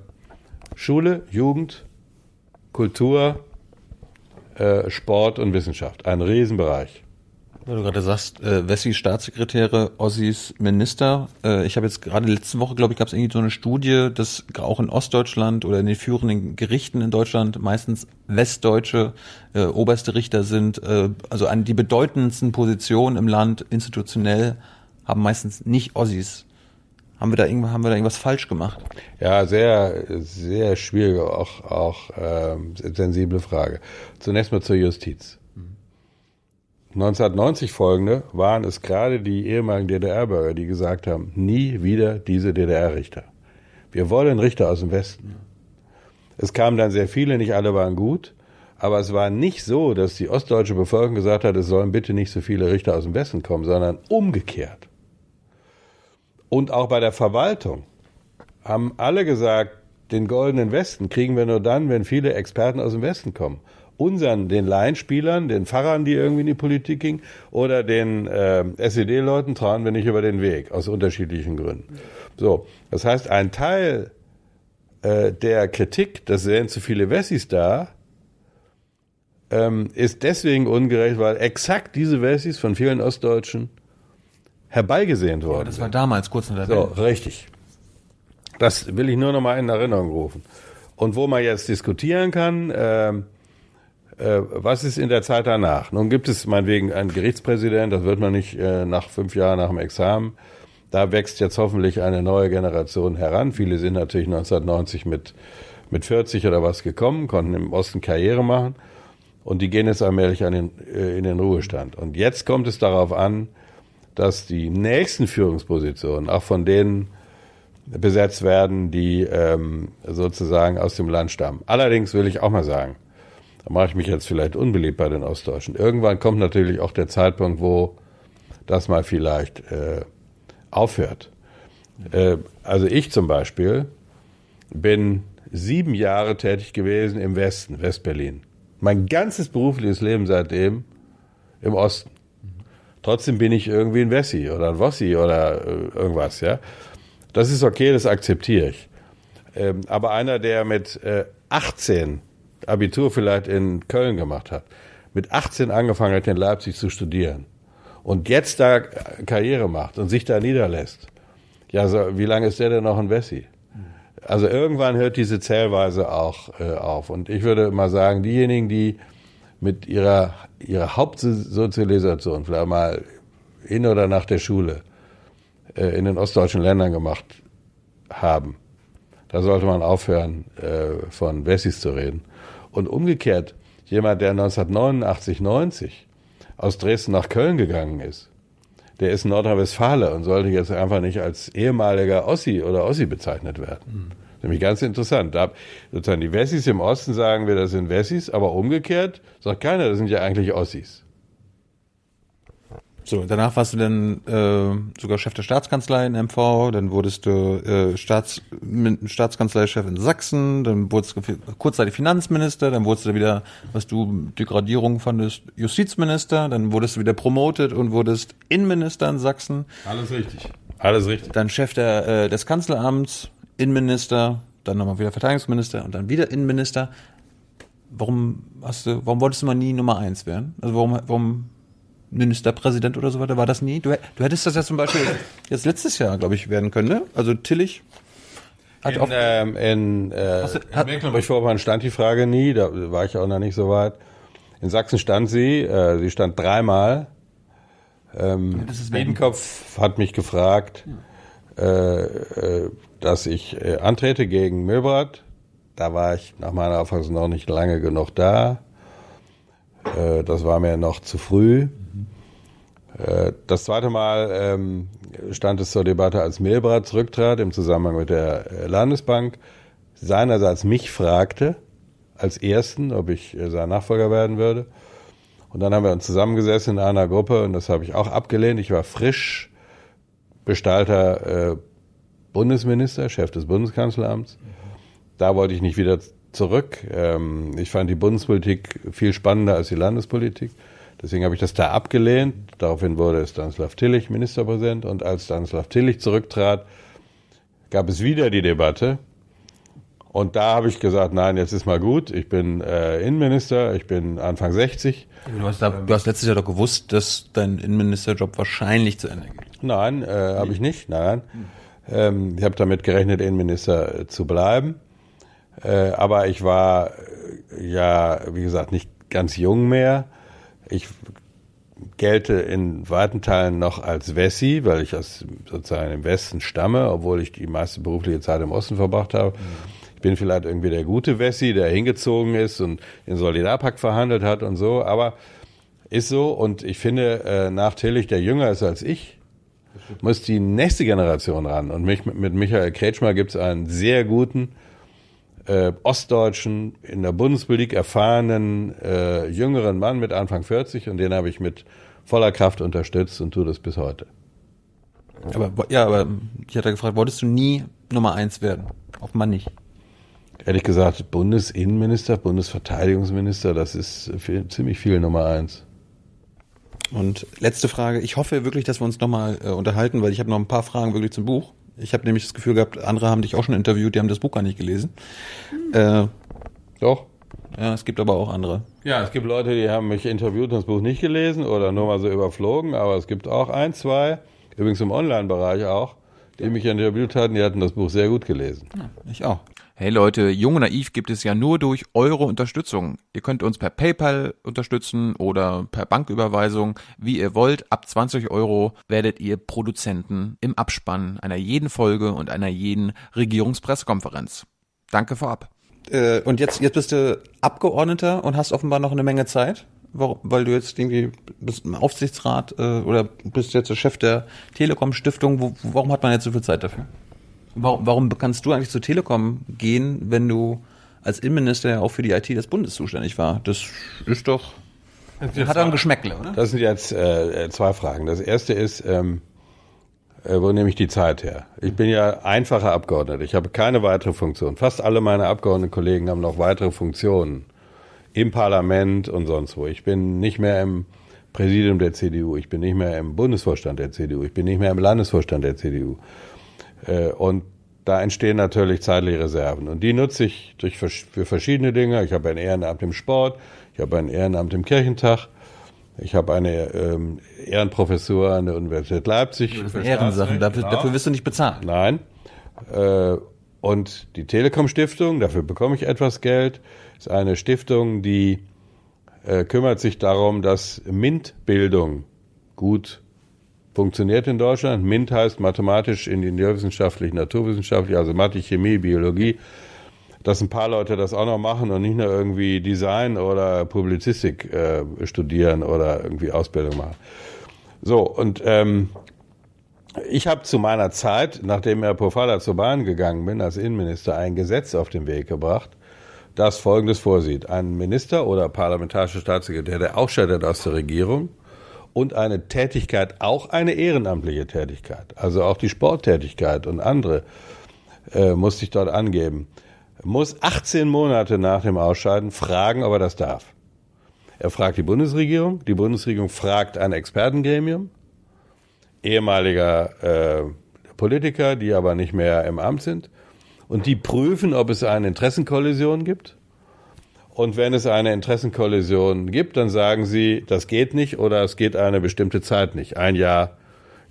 Speaker 1: Schule, Jugend, Kultur, äh, Sport und Wissenschaft. Ein Riesenbereich.
Speaker 2: Weil du gerade sagst, äh, Wessi Staatssekretäre, Ossis Minister. Äh, ich habe jetzt gerade letzte Woche, glaube ich, gab es irgendwie so eine Studie, dass auch in Ostdeutschland oder in den führenden Gerichten in Deutschland meistens westdeutsche äh, oberste Richter sind. Äh, also an die bedeutendsten Positionen im Land institutionell haben meistens nicht Ossis. Haben wir da irgendwas, haben wir da irgendwas falsch gemacht?
Speaker 1: Ja, sehr, sehr schwierige, auch, auch äh, sensible Frage. Zunächst mal zur Justiz. 1990 folgende waren es gerade die ehemaligen DDR-Bürger, die gesagt haben, nie wieder diese DDR-Richter. Wir wollen Richter aus dem Westen. Es kamen dann sehr viele, nicht alle waren gut. Aber es war nicht so, dass die ostdeutsche Bevölkerung gesagt hat, es sollen bitte nicht so viele Richter aus dem Westen kommen, sondern umgekehrt. Und auch bei der Verwaltung haben alle gesagt, den goldenen Westen kriegen wir nur dann, wenn viele Experten aus dem Westen kommen. Unseren, den Laienspielern, den Pfarrern, die irgendwie in die Politik gingen, oder den äh, SED-Leuten trauen wir nicht über den Weg, aus unterschiedlichen Gründen. So, das heißt, ein Teil äh, der Kritik, dass wären zu viele Wessis da, ähm, ist deswegen ungerecht, weil exakt diese Wessis von vielen Ostdeutschen herbeigesehnt worden
Speaker 2: Ja, das war damals kurz nach der
Speaker 1: so,
Speaker 2: Wende.
Speaker 1: richtig. Das will ich nur noch mal in Erinnerung rufen. Und wo man jetzt diskutieren kann, ähm, äh, was ist in der Zeit danach? Nun gibt es meinetwegen einen Gerichtspräsident, das wird man nicht äh, nach fünf Jahren nach dem Examen. Da wächst jetzt hoffentlich eine neue Generation heran. Viele sind natürlich 1990 mit, mit 40 oder was gekommen, konnten im Osten Karriere machen. Und die gehen jetzt allmählich an den, äh, in den Ruhestand. Und jetzt kommt es darauf an, dass die nächsten Führungspositionen auch von denen besetzt werden, die ähm, sozusagen aus dem Land stammen. Allerdings will ich auch mal sagen, da mache ich mich jetzt vielleicht unbeliebt bei den Ostdeutschen. Irgendwann kommt natürlich auch der Zeitpunkt, wo das mal vielleicht äh, aufhört. Äh, also ich zum Beispiel bin sieben Jahre tätig gewesen im Westen, Westberlin. Mein ganzes berufliches Leben seitdem im Osten. Trotzdem bin ich irgendwie ein Wessi oder ein Wossi oder äh, irgendwas, ja. Das ist okay, das akzeptiere ich. Ähm, aber einer, der mit äh, 18 Abitur vielleicht in Köln gemacht hat, mit 18 angefangen hat, in Leipzig zu studieren und jetzt da Karriere macht und sich da niederlässt, ja, so, wie lange ist der denn noch ein Wessi? Also irgendwann hört diese Zählweise auch äh, auf. Und ich würde mal sagen, diejenigen, die mit ihrer, ihrer Hauptsozialisation, vielleicht mal in oder nach der Schule, äh, in den ostdeutschen Ländern gemacht haben, da sollte man aufhören, äh, von Wessis zu reden. Und umgekehrt, jemand, der 1989, 90 aus Dresden nach Köln gegangen ist, der ist Nordrhein-Westfale und sollte jetzt einfach nicht als ehemaliger Ossi oder Ossi bezeichnet werden. Nämlich ganz interessant. Da sozusagen die Wessis im Osten sagen wir, das sind Wessis, aber umgekehrt sagt keiner, das sind ja eigentlich Ossis.
Speaker 2: So, danach warst du dann äh, sogar Chef der Staatskanzlei in MV, dann wurdest du äh, Staats, Staatskanzleichef in Sachsen, dann wurdest du kurzzeitig Finanzminister, dann wurdest du wieder, was du Degradierung fandest, Justizminister, dann wurdest du wieder promotet und wurdest Innenminister in Sachsen,
Speaker 1: Alles richtig. Alles richtig.
Speaker 2: dann Chef der, äh, des Kanzleramts, Innenminister, dann nochmal wieder Verteidigungsminister und dann wieder Innenminister. Warum hast du, warum wolltest du mal nie Nummer eins werden? Also warum, warum Ministerpräsident oder so weiter, war das nie? Du, du hättest das ja zum Beispiel jetzt letztes Jahr, glaube ich, werden können, ne? Also Tillich hat
Speaker 1: In,
Speaker 2: auf,
Speaker 1: ähm, in, äh, in Mecklenburg-Vorpommern stand die Frage nie, da war ich auch noch nicht so weit. In Sachsen stand sie, äh, sie stand dreimal. Ähm, Biedenkopf hat mich gefragt, äh, äh, dass ich äh, antrete gegen Milbrat. Da war ich nach meiner Auffassung noch nicht lange genug da. Äh, das war mir noch zu früh. Äh, Das zweite Mal ähm, stand es zur Debatte, als Milbrat zurücktrat im Zusammenhang mit der äh, Landesbank, seinerseits mich fragte, als Ersten, ob ich äh, sein Nachfolger werden würde. Und dann haben wir uns zusammengesessen in einer Gruppe und das habe ich auch abgelehnt. Ich war frisch Bestalter äh, Bundesminister, Chef des Bundeskanzleramts. Da wollte ich nicht wieder zurück. Ähm, ich fand die Bundespolitik viel spannender als die Landespolitik. Deswegen habe ich das da abgelehnt. Daraufhin wurde Stanislav Tillich Ministerpräsident. Und als Stanislav Tillich zurücktrat, gab es wieder die Debatte. Und da habe ich gesagt, nein, jetzt ist mal gut. Ich bin äh, Innenminister, ich bin Anfang 60.
Speaker 2: du, hast da, du hast letztes Jahr doch gewusst, dass dein Innenministerjob wahrscheinlich zu Ende geht.
Speaker 1: Nein, äh, habe ich nicht. Nein. Ähm, ich habe damit gerechnet, Innenminister äh, zu bleiben. Äh, aber ich war äh, ja, wie gesagt, nicht ganz jung mehr. Ich gelte in weiten Teilen noch als Wessi, weil ich aus sozusagen im Westen stamme, obwohl ich die meiste berufliche Zeit im Osten verbracht habe. Ich bin vielleicht irgendwie der gute Wessi, der hingezogen ist und den Solidarpakt verhandelt hat und so, aber ist so und ich finde, äh, nach Tillich, der jünger ist als ich, muss die nächste Generation ran. Und mich, mit Michael Kretschmer gibt es einen sehr guten äh, ostdeutschen, in der Bundespolitik erfahrenen, äh, jüngeren Mann mit Anfang 40 und den habe ich mit voller Kraft unterstützt und tue das bis heute.
Speaker 2: Aber ja, aber ich hatte gefragt, wolltest du nie Nummer eins werden? Offenbar nicht.
Speaker 1: Ehrlich gesagt, Bundesinnenminister, Bundesverteidigungsminister, das ist viel, ziemlich viel Nummer eins.
Speaker 2: Und letzte Frage. Ich hoffe wirklich, dass wir uns nochmal äh, unterhalten, weil ich habe noch ein paar Fragen wirklich zum Buch. Ich habe nämlich das Gefühl gehabt, andere haben dich auch schon interviewt, die haben das Buch gar nicht gelesen. Äh,
Speaker 1: Doch.
Speaker 2: ja, es gibt aber auch andere.
Speaker 1: Ja, es gibt Leute, die haben mich interviewt und das Buch nicht gelesen oder nur mal so überflogen, aber es gibt auch ein, zwei, übrigens im Online-Bereich auch, die mich interviewt hatten, die hatten das Buch sehr gut gelesen.
Speaker 2: Ich auch.
Speaker 5: Hey Leute, Jung und Naiv gibt es ja nur durch eure Unterstützung. Ihr könnt uns per PayPal unterstützen oder per Banküberweisung, wie ihr wollt. Ab 20 Euro werdet ihr Produzenten im Abspann einer jeden Folge und einer jeden Regierungspressekonferenz. Danke vorab.
Speaker 2: Äh, und jetzt, jetzt bist du Abgeordneter und hast offenbar noch eine Menge Zeit. Weil du jetzt irgendwie bist im Aufsichtsrat äh, oder bist jetzt der Chef der Telekom Stiftung. Wo, warum hat man jetzt so viel Zeit dafür? Warum, warum kannst du eigentlich zur Telekom gehen, wenn du als Innenminister ja auch für die IT des Bundes zuständig war? Das ist doch hat doch ein Geschmäckle, oder?
Speaker 1: Das sind jetzt äh, zwei Fragen. Das erste ist, ähm, äh, wo nehme ich die Zeit her? Ich bin ja einfacher Abgeordneter. Ich habe keine weitere Funktion. Fast alle meine Abgeordnetenkollegen haben noch weitere Funktionen im Parlament und sonst wo. Ich bin nicht mehr im Präsidium der CDU. Ich bin nicht mehr im Bundesvorstand der CDU. Ich bin nicht mehr im Landesvorstand der CDU. Äh, und da entstehen natürlich zeitliche Reserven. Und die nutze ich durch, für verschiedene Dinge. Ich habe ein Ehrenamt im Sport, ich habe ein Ehrenamt im Kirchentag, ich habe eine ähm, Ehrenprofessur an der Universität Leipzig.
Speaker 2: Das sind Ehrensachen, dafür,
Speaker 1: Genau.
Speaker 2: dafür wirst du nicht bezahlt.
Speaker 1: Nein. Äh, und die Telekom Stiftung, dafür bekomme ich etwas Geld, ist eine Stiftung, die äh, kümmert sich darum, dass MINT-Bildung gut funktioniert in Deutschland. MINT heißt mathematisch, ingenieurwissenschaftlich, naturwissenschaftlich, also Mathe, Chemie, Biologie. Dass ein paar Leute das auch noch machen und nicht nur irgendwie Design oder Publizistik äh, studieren oder irgendwie Ausbildung machen. So, und ähm, ich habe zu meiner Zeit, nachdem Herr Pofalla zur Bahn gegangen bin, als Innenminister, ein Gesetz auf den Weg gebracht, das Folgendes vorsieht. Ein Minister oder parlamentarischer Staatssekretär, der ausscheidet aus der Regierung und eine Tätigkeit, auch eine ehrenamtliche Tätigkeit, also auch die Sporttätigkeit und andere, äh, muss sich dort angeben, muss 18 Monate nach dem Ausscheiden fragen, ob er das darf. Er fragt die Bundesregierung, die Bundesregierung fragt ein Expertengremium, ehemaliger äh, Politiker, die aber nicht mehr im Amt sind. Und die prüfen, ob es eine Interessenkollision gibt. Und wenn es eine Interessenkollision gibt, dann sagen sie, das geht nicht oder es geht eine bestimmte Zeit nicht. Ein Jahr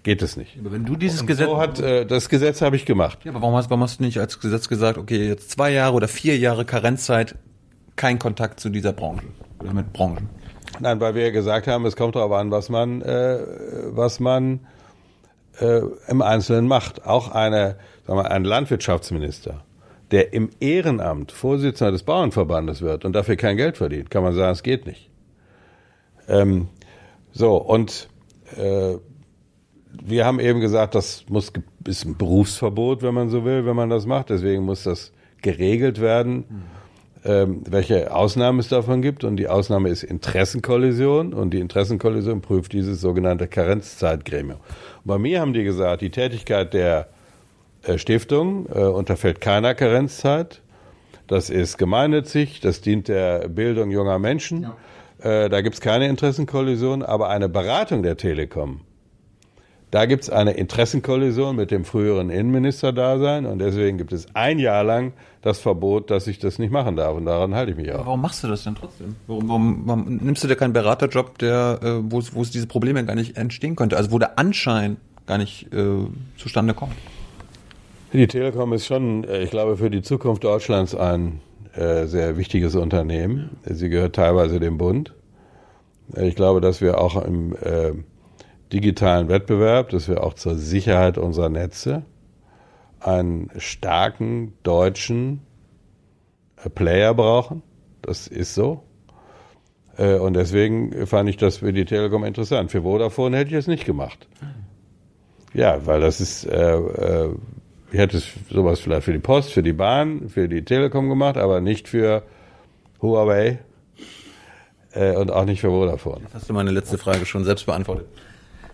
Speaker 1: geht es nicht.
Speaker 2: Aber wenn du dieses
Speaker 1: Und
Speaker 2: Gesetz
Speaker 1: so hat äh, das Gesetz habe ich gemacht.
Speaker 2: Ja, aber warum hast, warum hast du nicht als Gesetz gesagt, okay, jetzt zwei Jahre oder vier Jahre Karenzzeit, kein Kontakt zu dieser Branche oder mit Branchen?
Speaker 1: Nein, weil wir gesagt haben, es kommt darauf an, was man, äh, was man äh, im Einzelnen macht. Auch eine, sagen wir, ein Landwirtschaftsminister, der im Ehrenamt Vorsitzender des Bauernverbandes wird und dafür kein Geld verdient, kann man sagen, es geht nicht. Ähm, so, und äh, wir haben eben gesagt, das muss ist ein Berufsverbot, wenn man so will, wenn man das macht. Deswegen muss das geregelt werden, ähm, welche Ausnahmen es davon gibt. Und die Ausnahme ist Interessenkollision. Und die Interessenkollision prüft dieses sogenannte Karenzzeitgremium. Bei mir haben die gesagt, die Tätigkeit der Stiftung äh, unterfällt keiner Karenzzeit. Das ist gemeinnützig, das dient der Bildung junger Menschen. Äh, da gibt es keine Interessenkollision, aber eine Beratung der Telekom, da gibt es eine Interessenkollision mit dem früheren Innenminister-Dasein und deswegen gibt es ein Jahr lang das Verbot, dass ich das nicht machen darf und daran halte ich mich auch.
Speaker 2: Warum machst du das denn trotzdem? Warum, warum, warum nimmst du dir keinen Beraterjob, der, äh, wo wo es diese Probleme gar nicht entstehen könnte? Also wo der Anschein gar nicht äh, zustande kommt?
Speaker 1: Die Telekom ist schon, äh, ich glaube, für die Zukunft Deutschlands ein äh, sehr wichtiges Unternehmen. Sie gehört teilweise dem Bund. Äh, Ich glaube, dass wir auch im äh, digitalen Wettbewerb, dass wir auch zur Sicherheit unserer Netze einen starken deutschen äh, Player brauchen. Das ist so. Und deswegen fand ich das für die Telekom interessant. Für Vodafone hätte ich es nicht gemacht. Ja, weil das ist, äh, äh, ich hätte es sowas vielleicht für die Post, für die Bahn, für die Telekom gemacht, aber nicht für Huawei äh, und auch nicht für Vodafone.
Speaker 2: Hast du meine letzte Frage schon selbst beantwortet.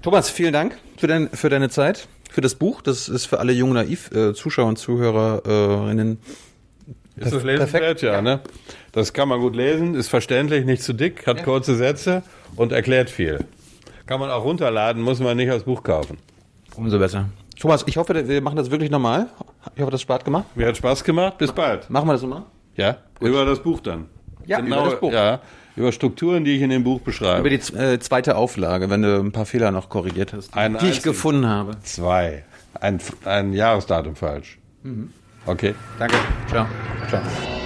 Speaker 2: Thomas, vielen Dank für, dein, für deine Zeit, für das Buch. Das ist für alle jungen Naiv-Zuschauer und Zuhörerinnen
Speaker 1: Ist das lesenswert? Ja, ne? Das kann man gut lesen, ist verständlich, nicht zu dick, hat kurze Sätze und erklärt viel. Kann man auch runterladen, muss man nicht als Buch kaufen.
Speaker 2: umso besser. Thomas, ich hoffe, wir machen das wirklich normal. Ich hoffe, das hat Spaß gemacht.
Speaker 1: Mir hat Spaß gemacht, bis bald.
Speaker 2: Machen wir das nochmal?
Speaker 1: Ja, über das Buch dann.
Speaker 2: Ja,
Speaker 1: genau,
Speaker 2: über das Buch.
Speaker 1: Ja, über Strukturen, die ich in dem Buch beschreibe.
Speaker 2: Über die äh, zweite Auflage, wenn du ein paar Fehler noch korrigiert hast,
Speaker 1: Einen
Speaker 2: die ich
Speaker 1: einzigen.
Speaker 2: gefunden habe.
Speaker 1: Zwei. Ein, ein Jahresdatum falsch. Okay.
Speaker 2: Danke. Ciao. Ciao.